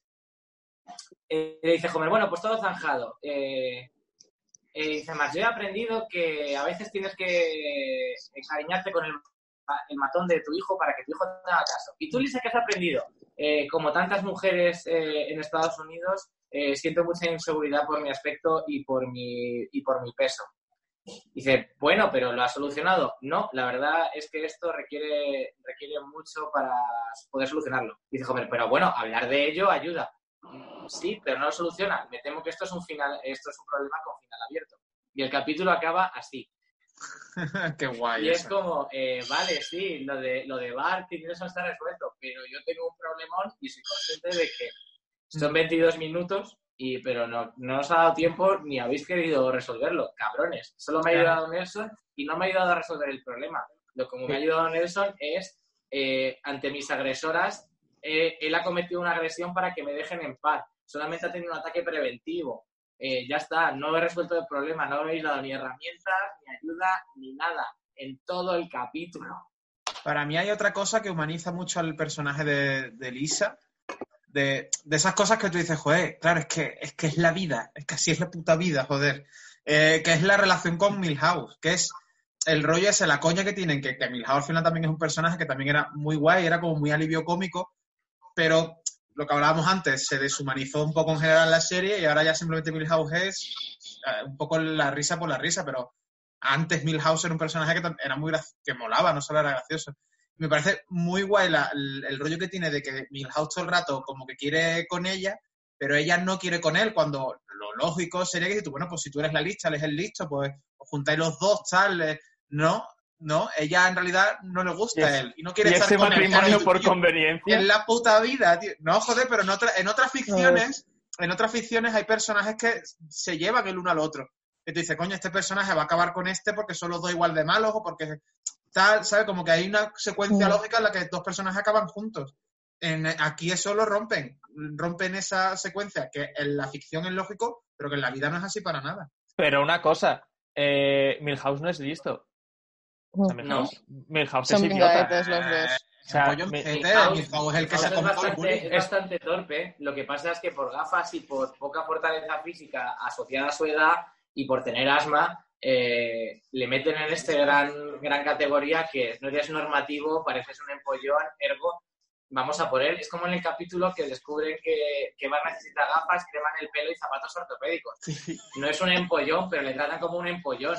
eh, le dice Homer, bueno, pues todo zanjado. Eh, eh, dice más, yo he aprendido que a veces tienes que encariñarte con el, el matón de tu hijo para que tu hijo te haga caso. Y tú, Lisa, ¿qué has aprendido? Eh, como tantas mujeres eh, en Estados Unidos, eh, siento mucha inseguridad por mi aspecto y por mi, y por mi peso. Dice, bueno, pero ¿lo has solucionado? No, la verdad es que esto requiere, requiere mucho para poder solucionarlo. Dice, Homer, pero bueno, hablar de ello ayuda. Sí, pero no lo soluciona. Me temo que esto es un final, esto es un problema con final abierto. Y el capítulo acaba así. Qué guay. Y es como, eh, vale, sí, lo de, lo de Bart y eso está resuelto, pero yo tengo un problemón y soy consciente de que son 22 minutos, y, pero no, no os ha dado tiempo ni habéis querido resolverlo, cabrones. Solo me ha ayudado Nelson y no me ha ayudado a resolver el problema. Lo que me ha ayudado Nelson es, eh, ante mis agresoras, eh, él ha cometido una agresión para que me dejen en paz. Solamente ha tenido un ataque preventivo. Eh, ya está, no he resuelto el problema, no me habéis dado ni herramientas, ni ayuda, ni nada, en todo el capítulo. Para mí hay otra cosa que humaniza mucho al personaje de, Lisa, de, de esas cosas que tú dices, joder, claro, es que, es que es la vida, es que así es la puta vida, joder. Eh, que es la relación con Milhouse, que es el rollo ese, la coña que tienen, que, que Milhouse al final también es un personaje que también era muy guay, era como muy alivio cómico, pero lo que hablábamos antes, se deshumanizó un poco en general la serie y ahora ya simplemente Milhouse es eh, un poco la risa por la risa, pero antes Milhouse era un personaje que era muy que molaba, no solo era gracioso. Me parece muy guay el, rollo que tiene de que Milhouse todo el rato como que quiere con ella, pero ella no quiere con él, cuando lo lógico sería que si tú, bueno, pues si tú eres la lista, él es el listo, pues juntáis los dos, tal, eh, no, no, ella en realidad no le gusta Y a él y no quiere Y estar ese con matrimonio por tío, conveniencia. en la puta vida, tío. No, joder, pero en, otra- en otras ficciones, en otras ficciones hay personajes que se llevan el uno al otro. Que tú dices, coño, este personaje va a acabar con este porque son los dos igual de malos o porque tal, ¿sabes? Como que hay una secuencia Mm. lógica en la que dos personajes acaban juntos. En, aquí eso lo rompen. Rompen esa secuencia que en la ficción es lógico, pero que en la vida no es así para nada. Pero una cosa, eh, Milhouse no es listo. O sea, Mm. Milhouse, Milhouse Son es idiota. vingadetes los dos. O sea, Pollo mi- ojete, Milhouse- Milhouse es el que Milhouse se es bastante, es bastante torpe. Lo que pasa es que por gafas y por poca fortaleza física asociada a su edad y por tener asma, eh, le meten en este gran, gran categoría que no eres normativo, pareces un empollón, ergo, vamos a por él. Es como en el capítulo que descubren que, que va a necesitar gafas, crema en el pelo y zapatos ortopédicos. No es un empollón, pero le tratan como un empollón.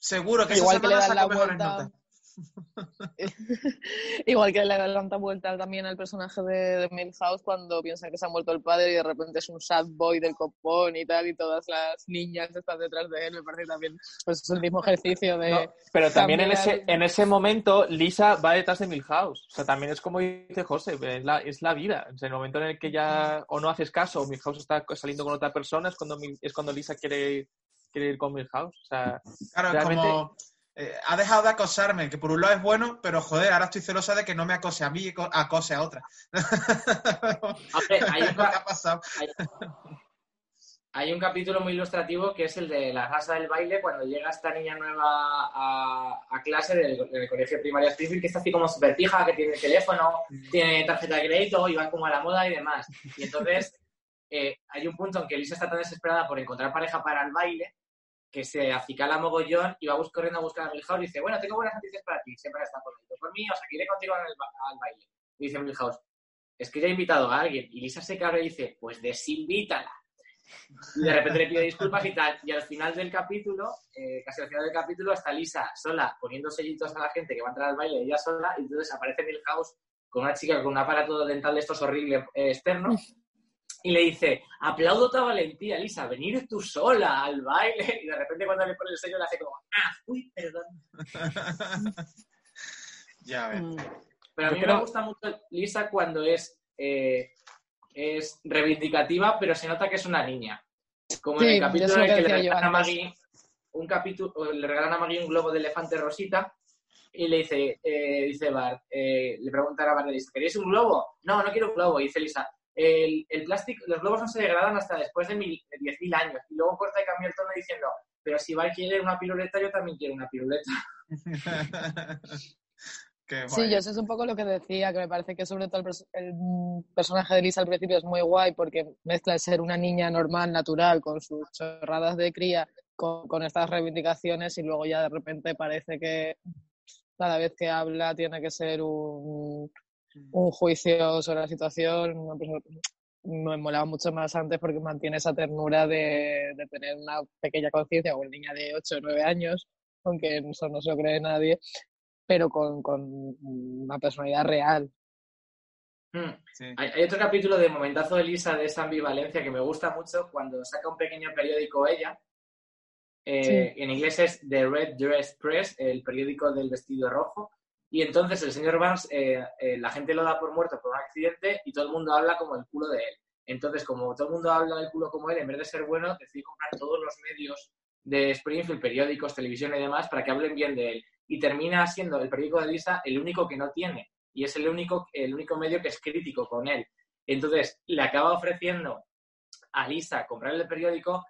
Seguro que Igual esa que le dan la vuelta. Igual que le dan tanta vuelta también al personaje de, de Milhouse cuando piensa que se ha muerto el padre y de repente es un sad boy del copón y tal, y todas las niñas están detrás de él. Me parece también pues, es el mismo ejercicio de. No, pero también en ese, en ese momento Lisa va detrás de Milhouse. O sea, también es como dice José, es la, es la vida. O sea, el momento en el que ya o no haces caso o Milhouse está saliendo con otra persona es cuando, Mil- es cuando Lisa quiere, quiere ir con Milhouse. O sea, Claro, Realmente- es como. eh, ha dejado de acosarme, que por un lado es bueno, pero joder, ahora estoy celosa de que no me acose a mí y co- acose a otra. Hombre, hay un, Es lo que ca- ha pasado. hay, hay un capítulo muy ilustrativo que es el de la casa del baile cuando llega esta niña nueva a, a clase del, del colegio primario Springfield que está así como súper pija, que tiene teléfono, tiene tarjeta de crédito y va como a la moda y demás. Y entonces eh, hay un punto en que Lisa está tan desesperada por encontrar pareja para el baile que se acicala mogollón y va corriendo a buscar a Milhouse y dice, bueno, tengo buenas noticias para ti, siempre está por ahí. Por mí, o sea, que iré contigo al, al baile. Y dice Milhouse, es que ya he invitado a alguien. Y Lisa se cabra y dice, pues desinvítala. Y de repente le pide disculpas y tal. Y al final del capítulo, eh, casi al final del capítulo, está Lisa sola poniendo sellitos a la gente que va a entrar al baile, ella sola, y entonces aparece Milhouse con una chica con un aparato dental de estos horribles eh, externo. Y le dice, aplaudo tu valentía, Lisa, venir tú sola al baile. Y de repente cuando le pone el sello le hace como, ah, uy, perdón. ya ves. Mm. Pero a mí creo- me gusta mucho Lisa cuando es, eh, es reivindicativa, pero se nota que es una niña. Como en el capítulo en el que le regalan a. Maggie un capítulo, le regalan a Maggie un globo de elefante rosita y le dice, eh, dice Bart, eh, le pregunta a Bart, le dice, ¿queréis un globo? No, no quiero un globo. Y dice Lisa, el, el plástico, los globos no se degradan hasta después de, mil- de 10.000 años. Y luego corta y cambia el tono diciendo, pero si Bart quiere una piruleta, yo también quiero una piruleta. Qué Sí, yo eso es un poco lo que decía, que me parece que sobre todo el, pers- el, personaje de Lisa al principio es muy guay porque mezcla el ser una niña normal, natural, con sus chorradas de cría, con, con estas reivindicaciones y luego ya de repente parece que cada vez que habla tiene que ser un, un juicio sobre la situación. una persona- me molaba mucho más antes porque mantiene esa ternura de, de tener una pequeña conciencia, o una niña de 8 o 9 años, aunque eso no se lo cree nadie, pero con, con una personalidad real. Hmm. Sí. Hay, hay otro capítulo de Momentazo de Lisa de esa ambivalencia que me gusta mucho cuando saca un pequeño periódico ella. Eh, En inglés es The Red Dress Press, el periódico del vestido rojo. Y entonces el señor Barnes, eh, eh, la gente lo da por muerto por un accidente y todo el mundo habla como el culo de él. Entonces, como todo el mundo habla del culo como él, en vez de ser bueno, decide comprar todos los medios de Springfield, periódicos, televisión y demás, para que hablen bien de él. Y termina siendo el periódico de Lisa el único que no tiene. Y es el único, el único medio que es crítico con él. Entonces, le acaba ofreciendo a Lisa comprar el periódico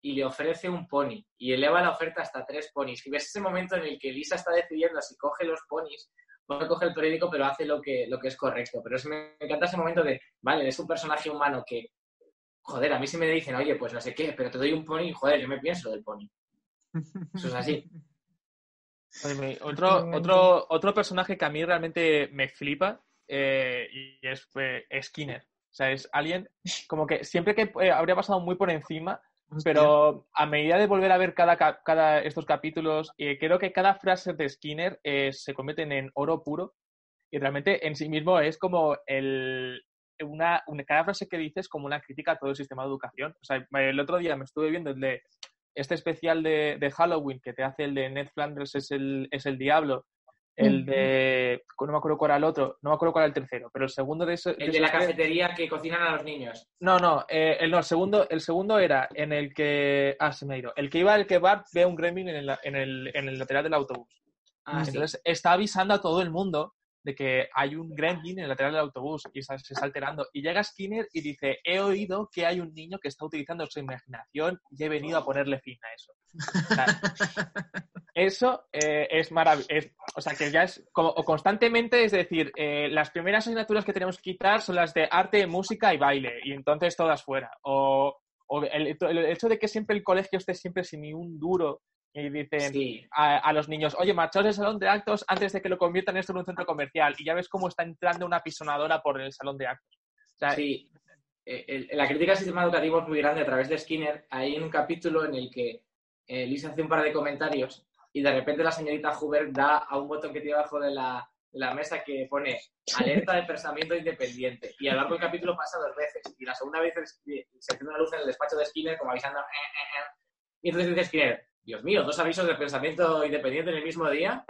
y le ofrece un pony y eleva la oferta hasta tres ponis. Y ves ese momento en el que Lisa está decidiendo si coge los ponis o no coge el periódico, pero hace lo que, lo que es correcto. Pero es, me encanta ese momento de, vale, es un personaje humano que, joder, a mí si me dicen, oye, pues no sé qué, pero te doy un pony, joder, yo me pienso del pony. Eso es así. Otro, otro, otro personaje que a mí realmente me flipa eh, y es eh, Skinner. O sea, es alguien como que siempre que eh, habría pasado muy por encima, pero a medida de volver a ver cada, estos capítulos, creo que cada frase de Skinner se convierte en oro puro y realmente en sí mismo es como el, una, cada frase que dices como una crítica a todo el sistema de educación. O sea, el otro día me estuve viendo el de este especial de, Halloween que te hace el de Ned Flanders es el, es el diablo. El de. No me acuerdo cuál era el otro, no me acuerdo cuál era el tercero, pero el segundo de ese. El de, la cafetería que cocinan a los niños. No, no, eh, el, no, el segundo, el segundo era en el que. Ah, se me ha ido. El que iba el que Bart ve un gremlin en el, en el, en el lateral del autobús. Ah, Entonces está avisando a todo el mundo de que hay un gremlin en el lateral del autobús y se está alterando. Y llega Skinner y dice, he oído que hay un niño que está utilizando su imaginación y he venido a ponerle fin a eso. eso eh, es maravilloso. O sea, que ya es como constantemente, es decir, eh, las primeras asignaturas que tenemos que quitar son las de arte, música y baile, y entonces todas fuera. O, el, el, hecho de que siempre el colegio esté siempre sin ni un duro y dicen a, los niños, oye, marchaos del salón de actos antes de que lo conviertan esto en un centro comercial. Y ya ves cómo está entrando una pisonadora por el salón de actos. sí, eh, la crítica al sistema educativo es muy grande a través de Skinner. Hay un capítulo en el que eh, Lisa hace un par de comentarios y de repente la señorita Huber da a un botón que tiene abajo de la, mesa que pone alerta de pensamiento independiente. Y a lo largo del capítulo pasa dos veces. Y la segunda vez se enciende una luz en el despacho de Skinner como avisando... Eh, y entonces dice Skinner, Dios mío, dos avisos de pensamiento independiente en el mismo día.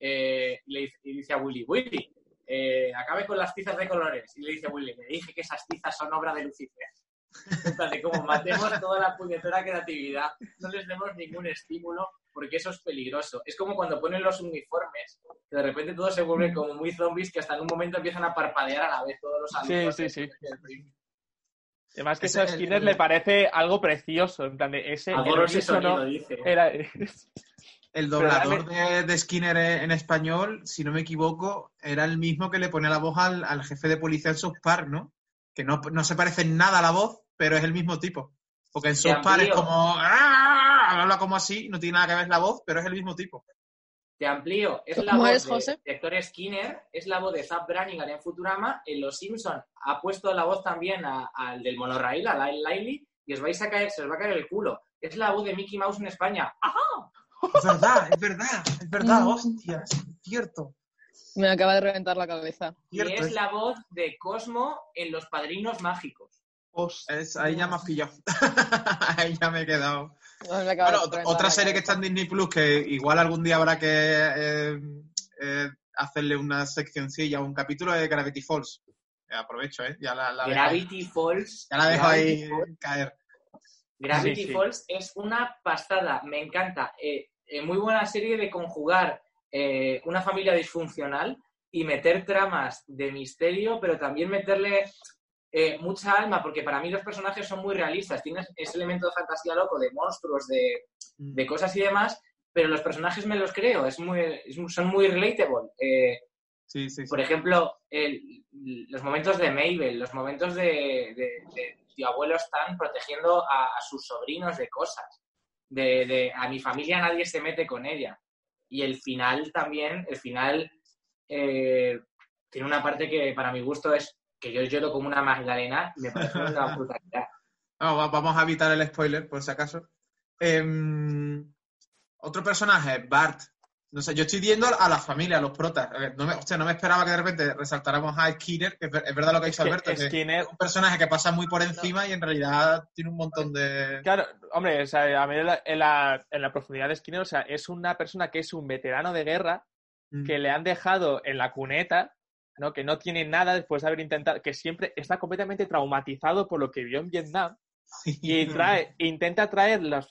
Eh, y, le, dice a Willy, Willy, eh, acabe con las tizas de colores. Y le dice a Willy, me dije que esas tizas son obra de Lucifer. Entonces, como matemos toda la puñetera creatividad, no les demos ningún estímulo porque eso es peligroso. Es como cuando ponen los uniformes, que de repente todos se vuelven como muy zombies que hasta en un momento empiezan a parpadear a la vez todos los alumnos. Sí, sí, sí. Además que eso a Skinner le parece algo precioso, en plan de ese... el dice. Era... El doblador de, Skinner en español, si no me equivoco, era el mismo que le pone la voz al, jefe de policía en South Park, ¿no? Que no, se parece en nada a la voz, pero es el mismo tipo. Porque en South Park es como... ¡Ah! Habla como así, no tiene nada que ver la voz, pero es el mismo tipo. Te amplío. Es la voz de Héctor Skinner, es la voz de Zap Brannigan en Futurama. En Los Simpson ha puesto la voz también al del monorail, a Lyle y os vais a caer, se os va a caer el culo. Es la voz de Mickey Mouse en España. ¡Ajá! Es verdad, es verdad, es verdad, mm. hostia, es cierto. Me acaba de reventar la cabeza. Y es, la voz de Cosmo en Los Padrinos Mágicos. ahí ya me has pillado. ahí ya me he quedado otra serie que está en Disney Plus que igual algún día habrá que eh, eh, hacerle una seccioncilla o un capítulo de Gravity Falls. Eh, aprovecho, ¿eh? Ya la, Gravity Falls. Ya la dejo ahí caer. Gravity Falls es una pastada, me encanta. muy buena serie de conjugar una familia disfuncional y meter tramas de misterio, pero también meterle eh, mucha alma, porque para mí los personajes son muy realistas, tienes ese elemento de fantasía loco, de monstruos, de, mm. cosas y demás, pero los personajes me los creo, es muy, son muy relatable. Eh, sí, sí, Por ejemplo, los momentos de Mabel, los momentos de, de, tío abuelo están protegiendo a, sus sobrinos de cosas. De, a mi familia nadie se mete con ella. Y el final también, el final eh, tiene una parte que para mi gusto es que yo lloro como una magdalena, me parece una brutalidad. vamos a evitar el spoiler, por si acaso. Em, otro personaje, Bart. No sé, yo estoy viendo a la familia, a los protas. No me, no me esperaba que de repente resaltáramos a Skinner, que es, verdad lo que ha dicho Alberto, Skinner... es un personaje que pasa muy por encima y en realidad tiene un montón de... Claro, hombre, o sea, a mí en la, en la, profundidad de Skinner, o sea, es una persona que es un veterano de guerra mm. que le han dejado en la cuneta ¿no? que no tiene nada después de haber intentado, que siempre está completamente traumatizado por lo que vio en Vietnam y trae, intenta traer la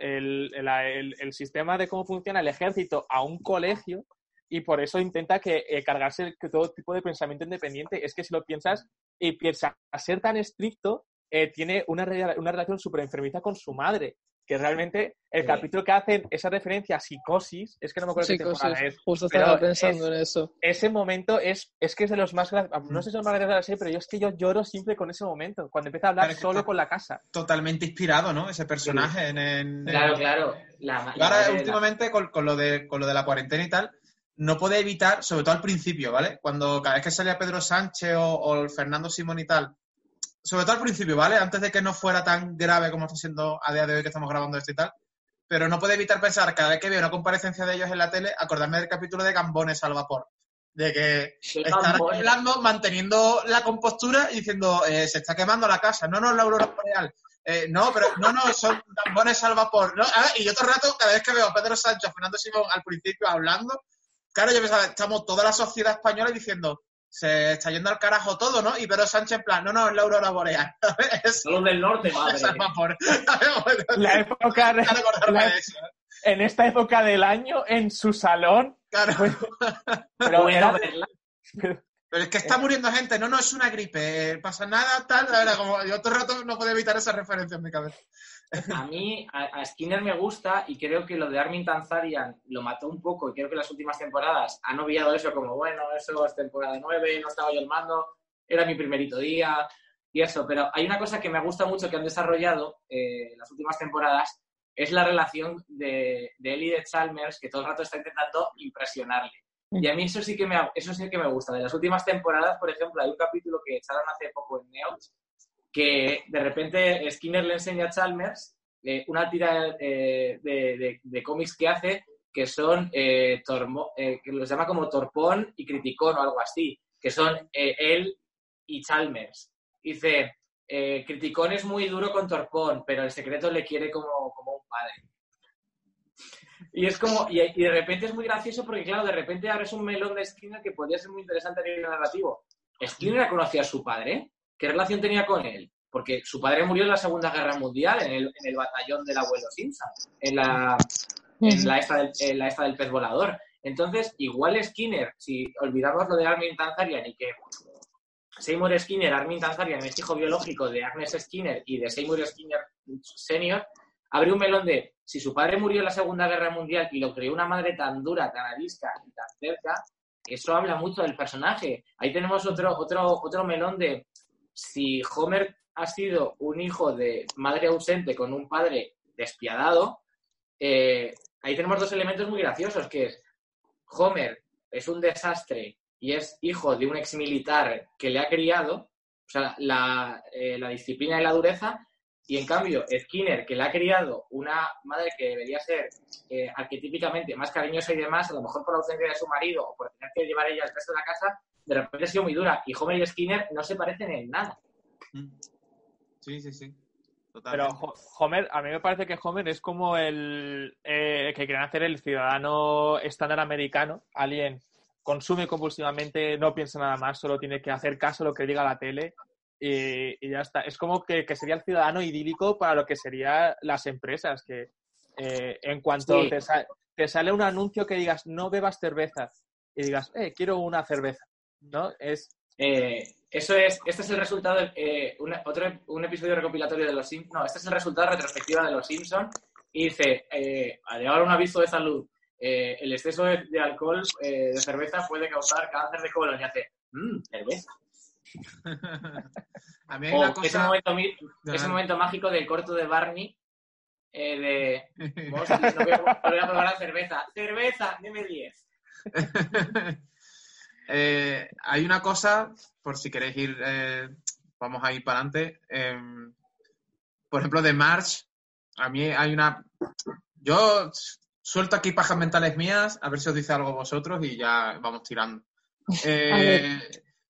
el, el, sistema de cómo funciona el ejército a un colegio y por eso intenta que eh, cargarse todo tipo de pensamiento independiente. Es que si lo piensas y piensa a ser tan estricto eh, tiene una, una relación súper enfermiza con su madre que realmente el capítulo que hacen esa referencia a psicosis, es que no me acuerdo psicosis, qué temporada es. Justo estaba pensando en eso. Ese momento es, es que es de los más no sé si es más graciosos de la serie, pero yo es que yo lloro siempre con ese momento, cuando empieza a hablar solo con la casa. Totalmente inspirado, ¿no? Ese personaje en, Claro, claro. Ahora, últimamente, con, con, lo de, con lo de la cuarentena y tal, no puede evitar, sobre todo al principio, ¿vale? Cuando cada vez que salía Pedro Sánchez o, o el Fernando Simón y tal, sobre todo al principio, ¿vale? Antes de que no fuera tan grave como está siendo a día de hoy que estamos grabando esto y tal. Pero no puedo evitar pensar, cada vez que veo una comparecencia de ellos en la tele, acordarme del capítulo de Gambones al vapor. De que están hablando, manteniendo la compostura y diciendo, eh, se está quemando la casa. No, no, la aurora boreal. Eh, no, pero no, no, son gambones al vapor. ¿no? Ah, y otro rato, cada vez que veo a Pedro Sánchez, Fernando Simón al principio hablando, claro, yo pensaba, estamos toda la sociedad española diciendo, se está yendo al carajo todo, ¿no? Y Pedro Sánchez en plan, no, no, es la aurora boreal. Solo del norte, madre. la época de, eso, ¿eh? En esta época del año, en su salón. Claro. Pues, pero, era, pero, es que está muriendo gente, no, no, es una gripe, pasa nada, tal, la verdad, como yo otro rato no puedo evitar esa referencia en mi cabeza. A mí, a, Skinner me gusta y creo que lo de Armin Tanzarian lo mató un poco y creo que las últimas temporadas han obviado eso como, bueno, eso es temporada 9, no estaba yo el mando, era mi primerito día y eso. Pero hay una cosa que me gusta mucho que han desarrollado eh, las últimas temporadas, es la relación de, de él y de Chalmers, que todo el rato está intentando impresionarle. Y a mí eso sí que me, eso sí que me gusta. De las últimas temporadas, por ejemplo, hay un capítulo que echaron hace poco en Neox, que de repente Skinner le enseña a Chalmers eh, una tira eh, de, cómics que hace que son, eh, que los llama como Torpón y Criticón o algo así, que son él y Chalmers. Dice, Criticón es muy duro con Torpón, pero el secreto le quiere como, como un padre. Y es como, y, de repente es muy gracioso porque, claro, de repente abres un melón de Skinner que podría ser muy interesante a nivel narrativo. ¿Skinner conocía a su padre? ¿Qué relación tenía con él? Porque su padre murió en la Segunda Guerra Mundial, en el, en el batallón del abuelo Simpson, en la, en la, esta del, la esta del pez volador. Entonces, igual Skinner, si olvidamos lo de Armin Tanzarian y que Seymour Skinner, Armin Tanzarian es hijo biológico de Agnes Skinner y de Seymour Skinner Senior, abre un melón de si su padre murió en la Segunda Guerra Mundial y lo creó una madre tan dura, tan arisca y tan cerca, eso habla mucho del personaje. Ahí tenemos otro, otro, otro melón de si Homer ha sido un hijo de madre ausente con un padre despiadado, eh, ahí tenemos dos elementos muy graciosos, que es Homer es un desastre y es hijo de un ex militar que le ha criado, o sea, la, eh, la disciplina y la dureza, y en cambio, Skinner, que le ha criado una madre que debería ser eh, arquetípicamente más cariñosa y demás, a lo mejor por la ausencia de su marido o por tener que llevar ella el resto de la casa, de repente ha sido muy dura. Y Homer y Skinner no se parecen en nada. Mm. Sí, sí, sí. Pero Homer, a mí me parece que Homer es como el eh, que quieren hacer el ciudadano estándar americano, alguien consume compulsivamente, no piensa nada más, solo tiene que hacer caso a lo que diga la tele y, ya está. Es como que, sería el ciudadano idílico para lo que serían las empresas, que eh, en cuanto te, sale un anuncio que digas no bebas cerveza y digas, eh, quiero una cerveza, ¿no? Es... Eh, eso es, este es el resultado, de, eh, un, otro, un episodio recopilatorio de los Simpsons, no, este es el resultado retrospectiva de los Simpsons y dice, eh, al un aviso de salud, el exceso de, alcohol, de cerveza puede causar cáncer de colon y hace, mmm, cerveza. A mí hay una cosa... ese, momento, mágico del corto de Barney eh, de no voy, a, probar la cerveza. Cerveza, dime 10. Eh, hay una cosa, por si queréis ir, eh, vamos a ir para adelante. Em, por ejemplo, de March, a mí hay una. Yo suelto aquí pajas mentales mías, a ver si os dice algo vosotros y ya vamos tirando. Eh,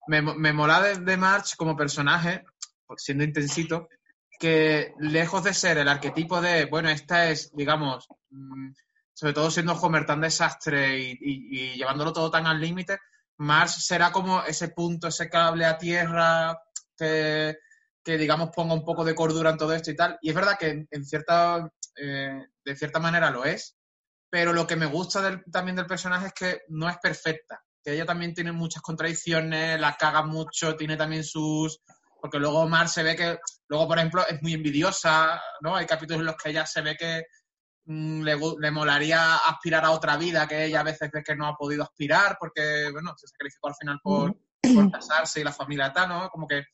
me, me mola de, March como personaje, siendo intensito, que lejos de ser el arquetipo de, bueno, esta es, digamos, mm, sobre todo siendo Homer tan desastre y, llevándolo todo tan al límite, March será como ese punto, ese cable a tierra que, digamos, ponga un poco de cordura en todo esto y tal. Y es verdad que en cierta, eh, de cierta manera lo es, pero lo que me gusta también del personaje es que no es perfecta que ella también tiene muchas contradicciones, la caga mucho, tiene también sus, Porque luego Mar se ve que, luego por ejemplo, es muy envidiosa, ¿no? Hay capítulos en los que ella se ve que le, gu- le molaría aspirar a otra vida que ella a veces ve que no ha podido aspirar porque, bueno, se sacrificó al final por, por casarse y la familia tal, ¿no? Como que...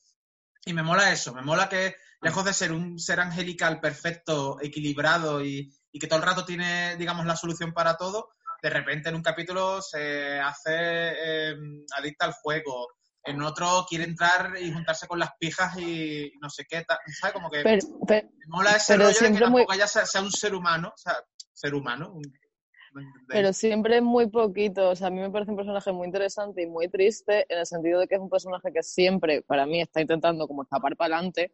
Y me mola eso, me mola que lejos de ser un ser angelical perfecto, equilibrado y, y que todo el rato tiene, digamos, la solución para todo, de repente en un capítulo se hace eh, adicta al juego, en otro quiere entrar y juntarse con las pijas y no sé qué, tal, ¿sabes? Como que Pero, pero- me mola ese rollo de que muy- tampoco ella sea, sea un ser humano, o sea, ser humano. pero siempre muy poquito. O sea, a mí me parece un personaje muy interesante y muy triste en el sentido de que es un personaje que siempre, para mí, está intentando como escapar para adelante,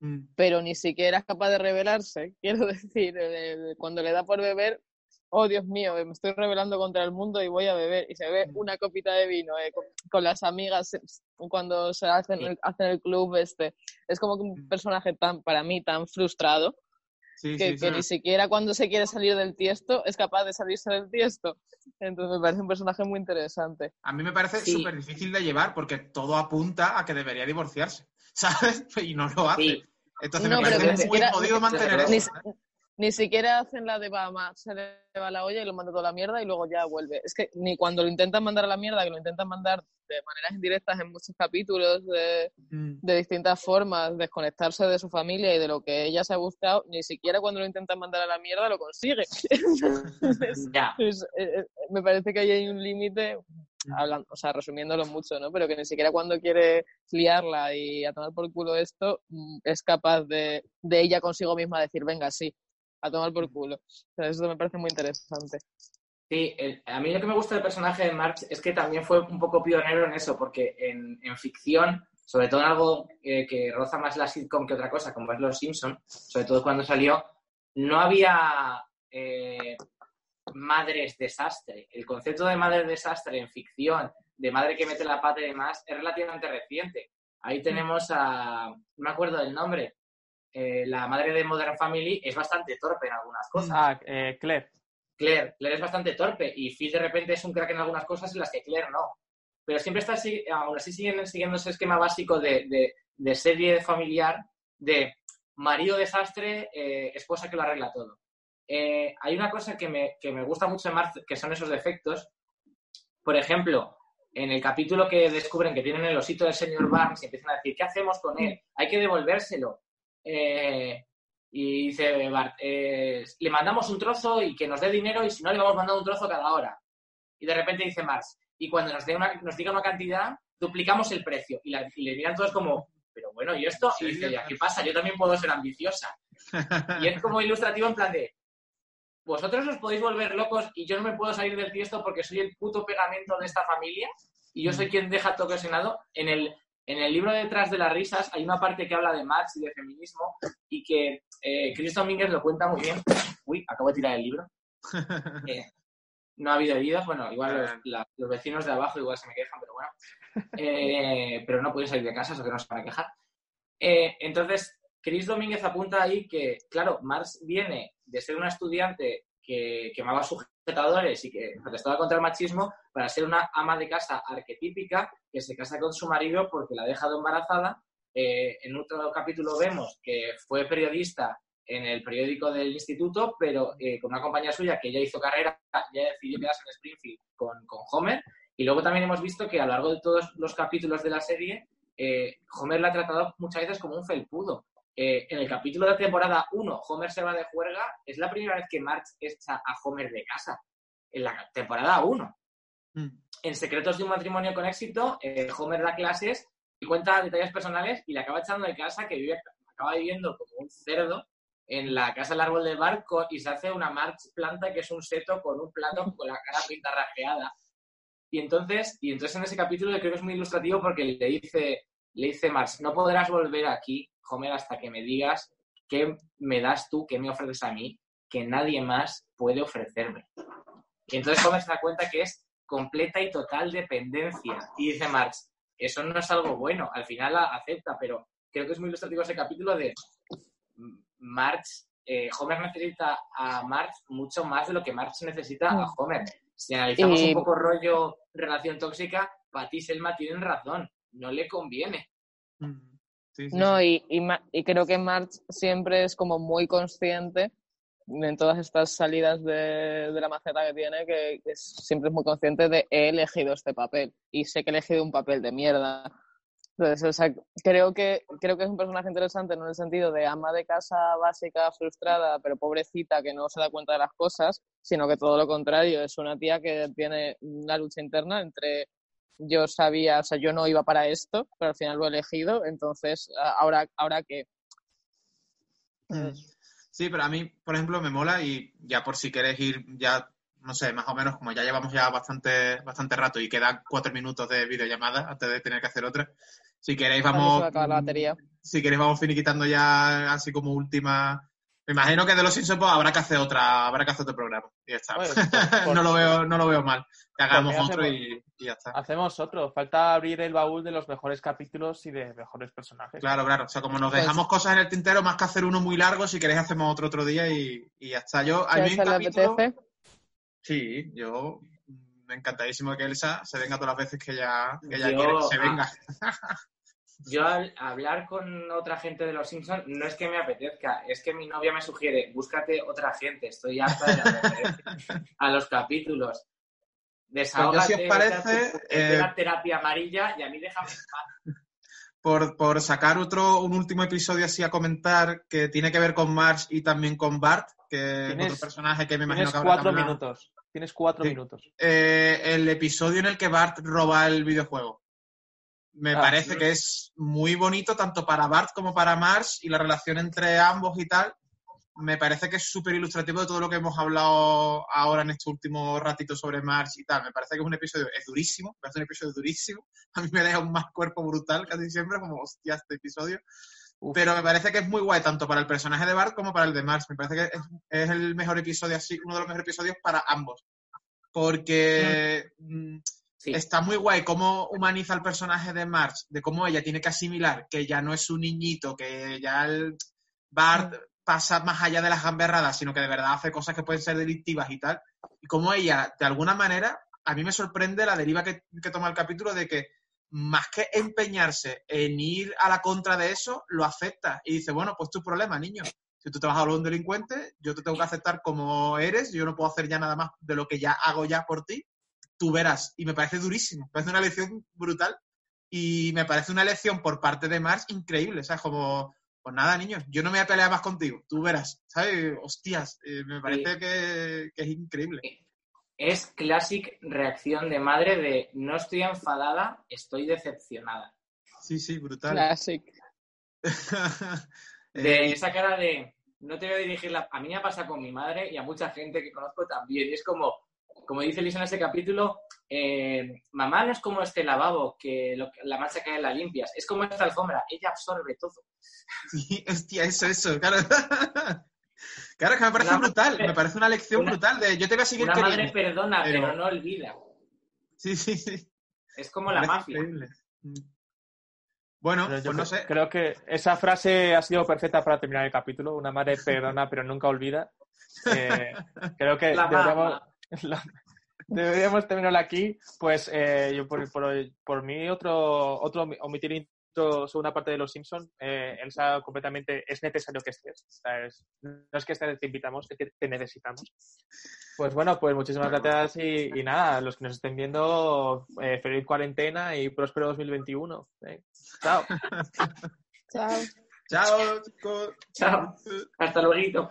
Mm, pero ni siquiera es capaz de rebelarse. Quiero decir, cuando le da por beber, oh Dios mío, me estoy rebelando contra el mundo y voy a beber. Y se ve Mm. una copita de vino eh, con, con las amigas eh, cuando se hacen el, hacen el club este. Es como que un Mm. personaje tan, para mí, tan frustrado sí, que, sí, que sí. ni siquiera cuando se quiere salir del tiesto es capaz de salirse del tiesto. Entonces me parece un personaje muy interesante. A mí me parece Sí. súper difícil de llevar porque todo apunta a que debería divorciarse, ¿sabes? Y no lo hace. Sí. Entonces No, me parece muy siquiera- jodido mantener ni- eso. Ni, siquiera hacen la de Bama, se le va la olla y lo manda toda la mierda y luego ya vuelve. Es que ni cuando lo intentan mandar a la mierda, que lo intentan mandar de maneras indirectas en muchos capítulos, de, Mm. de distintas formas, desconectarse de su familia y de lo que ella se ha buscado, ni siquiera cuando lo intentan mandar a la mierda lo consigue. Es- Ya. es- eh, eh, me parece que ahí hay un límite, hablando, o sea, resumiéndolo mucho, ¿no? Pero que ni siquiera cuando quiere liarla y a tomar por culo esto, mm, es capaz de, de ella consigo misma decir, venga, sí, a tomar por culo. Eso me parece muy interesante. Sí, el- a mí lo que me gusta del personaje de March es que también fue un poco pionero en eso, porque en, en ficción, sobre todo en algo eh, que roza más la sitcom que otra cosa, como es Los Simpson, sobre todo cuando salió, no había eh, madres desastre. El concepto de madre desastre en ficción, de madre que mete la pata y demás, es relativamente reciente. Ahí tenemos a, no me acuerdo del nombre, eh, la madre de Modern Family es bastante torpe en algunas cosas. Ah, eh, Claire. Claire, Claire es bastante torpe y Phil de repente es un crack en algunas cosas en las que Claire no. Pero siempre está así, aún así siguen siguiendo ese esquema básico de, de- de serie familiar de marido desastre, eh, esposa que lo arregla todo. Eh, hay una cosa que me, que me gusta mucho de Marth, que son esos defectos. Por ejemplo, en el capítulo que descubren que tienen el osito del señor Barnes y empiezan a decir, ¿qué hacemos con él? Hay que devolvérselo. Eh, y dice Bart, eh, le mandamos un trozo y que nos dé dinero y si no le vamos mandando un trozo cada hora. Y de repente dice Mars, y cuando nos, dé una, nos diga una cantidad, duplicamos el precio. Y, la- y le miran todos como, pero bueno, ¿y esto? Y dice, ya, ¿qué pasa? Yo también puedo ser ambiciosa. Y es como ilustrativo en plan de, vosotros os podéis volver locos y yo no me puedo salir del tiesto porque soy el puto pegamento de esta familia y yo soy quien deja todo ocasionado. En el, en el libro Detrás de las risas hay una parte que habla de Marx y de feminismo y que eh, Chris Domínguez lo cuenta muy bien. Uy, acabo de tirar el libro. Eh, no ha habido heridos, bueno, igual los, la- los vecinos de abajo igual se me quejan, pero bueno. Eh, pero no pueden salir de casa, eso que no se van a quejar. Entonces, Chris Domínguez apunta ahí que, claro, Marx viene de ser una estudiante que quemaba sujetadores y que protestaba contra el machismo para ser una ama de casa arquetípica que se casa con su marido porque la ha dejado embarazada. Eh, en otro capítulo vemos que fue periodista en el periódico del instituto, pero eh, con una compañía suya que ya hizo carrera, ya decidió quedarse en Springfield con, con Homer. Y luego también hemos visto que a lo largo de todos los capítulos de la serie, eh, Homer la ha tratado muchas veces como un felpudo. Eh, en el capítulo de la temporada 1, Homer se va de juerga, es la primera vez que Marge echa a Homer de casa. En la temporada 1. Mm. En Secretos de un matrimonio con éxito, eh, Homer da clases y cuenta detalles personales y le acaba echando de casa que vive, acaba viviendo como un cerdo en la casa del árbol del barco y se hace una Marge planta que es un seto con un plato con la cara pintarrajeada. Y entonces, y entonces en ese capítulo creo que es muy ilustrativo porque le dice, le dice Marge, no podrás volver aquí, Homer, hasta que me digas qué me das tú, qué me ofreces a mí, que nadie más puede ofrecerme. Y entonces Homer se da cuenta que es completa y total dependencia. Y dice Marge, eso no es algo bueno, al final la acepta, pero creo que es muy ilustrativo ese capítulo de Marge, eh, Homer necesita a Marge mucho más de lo que Marge necesita a Homer. Si analizamos un poco rollo relación tóxica, Pat y Selma tienen razón, no le conviene. Mm. Sí, sí, No, sí. y, y, creo que March siempre es como muy consciente en todas estas salidas de, de la maceta que tiene, que, que es- siempre es muy consciente de he elegido este papel y sé que he elegido un papel de mierda. Entonces, o sea, creo que, creo que es un personaje interesante no en el sentido de ama de casa básica, frustrada, pero pobrecita, que no se da cuenta de las cosas, sino que todo lo contrario, es una tía que tiene una lucha interna entre yo sabía, o sea, yo no iba para esto, pero al final lo he elegido, entonces, ahora, ahora que... Mm. Sí, pero a mí, por ejemplo, me mola y ya por si queréis ir ya, no sé, más o menos, como ya llevamos ya bastante, bastante rato y quedan cuatro minutos de videollamada antes de tener que hacer otra. Si queréis vamos, si queréis vamos finiquitando ya así como última. Me imagino que de los Simpsons pues, habrá que hacer otra, habrá que hacer otro programa y ya está. Bueno, por- por- no lo veo, no lo veo mal. Que hagamos otro hacemos? y, y ya está. Hacemos otro. Falta abrir el baúl de los mejores capítulos y de mejores personajes. Claro, claro. O sea, como nos Pues- dejamos cosas en el tintero, más que hacer uno muy largo, si queréis hacemos otro otro día y, y ya está. Yo, a mí le apetece, Sí, yo mm, encantadísimo de que Elsa se venga todas las veces que ella, que ella Yo, quiere, se ah, venga. Yo al hablar con otra gente de los Simpsons no es que me apetezca, es que mi novia me sugiere, búscate otra gente, estoy harta de la a los capítulos. Desahógate, Pues si os parece, tu- eh, la terapia amarilla y a mí déjame en paz. Por, por sacar otro, un último episodio así a comentar que tiene que ver con Marge y también con Bart, que es otro personaje que me imagino Tienes que habrá cuatro minutos. Tienes cuatro Sí. minutos. Eh, el episodio en el que Bart roba el videojuego. Me Ah, parece sí. que es muy bonito tanto para Bart como para Marge y la relación entre ambos y tal. Me parece que es súper ilustrativo de todo lo que hemos hablado ahora en este último ratito sobre Marge y tal. Me parece que es un episodio, es durísimo, me parece un episodio durísimo. A mí me deja un más cuerpo brutal casi siempre, como hostia, este episodio. Uf. Pero me parece que es muy guay tanto para el personaje de Bart como para el de Marge. Me parece que es, es el mejor episodio así, uno de los mejores episodios para ambos. Porque mm, Sí. está muy guay cómo humaniza el personaje de Marge, de cómo ella tiene que asimilar que ya no es un niñito, que ya el Bart pasa más allá de las gamberradas, sino que de verdad hace cosas que pueden ser delictivas y tal. Y cómo ella, de alguna manera, a mí me sorprende la deriva que, que toma el capítulo de que más que empeñarse en ir a la contra de eso, lo acepta y dice, bueno, pues tu problema, niño. Si tú te vas a un delincuente, yo te tengo que aceptar como eres, yo no puedo hacer ya nada más de lo que ya hago ya por ti, tú verás. Y me parece durísimo, me parece una lección brutal y me parece una lección por parte de Mars increíble, ¿sabes? Como, pues nada, niño, yo no me voy a pelear más contigo, tú verás, ¿sabes? Hostias, eh, me parece que, que es increíble. Es classic reacción de madre de no estoy enfadada, estoy decepcionada. Sí, sí, brutal. Classic. De Eh, esa cara de no te voy a dirigir la... A mí me ha pasado con mi madre y a mucha gente que conozco también. Y es como, como dice Lisa en ese capítulo, eh, mamá no es como este lavabo que lo- la mancha cae en la limpias, es como esta alfombra, ella absorbe todo. Sí, hostia, eso, eso, claro. Claro, que me parece Una brutal, madre- me parece una lección una- brutal de yo te voy a seguir Una madre perdona, pero- pero no olvida. Sí, sí, sí. Es como la mafia. increíble. Mm. Bueno, Pero yo pues no sé. Creo que esa frase ha sido perfecta para terminar el capítulo. Una madre perdona, pero nunca olvida. Eh, creo que deberíamos, deberíamos terminarlo aquí. Pues eh, yo por, por, por mí otro, otro omitir intro sobre una parte de los Simpsons. Eh, Elsa completamente es necesario que estés. O sea, es- no es que estés, te invitamos, es que te necesitamos. Pues bueno, pues muchísimas gracias y, y nada, los que nos estén viendo, eh, feliz cuarentena y próspero 2021. Eh, chao. Chao. Chao, chicos. Chao. Hasta luego.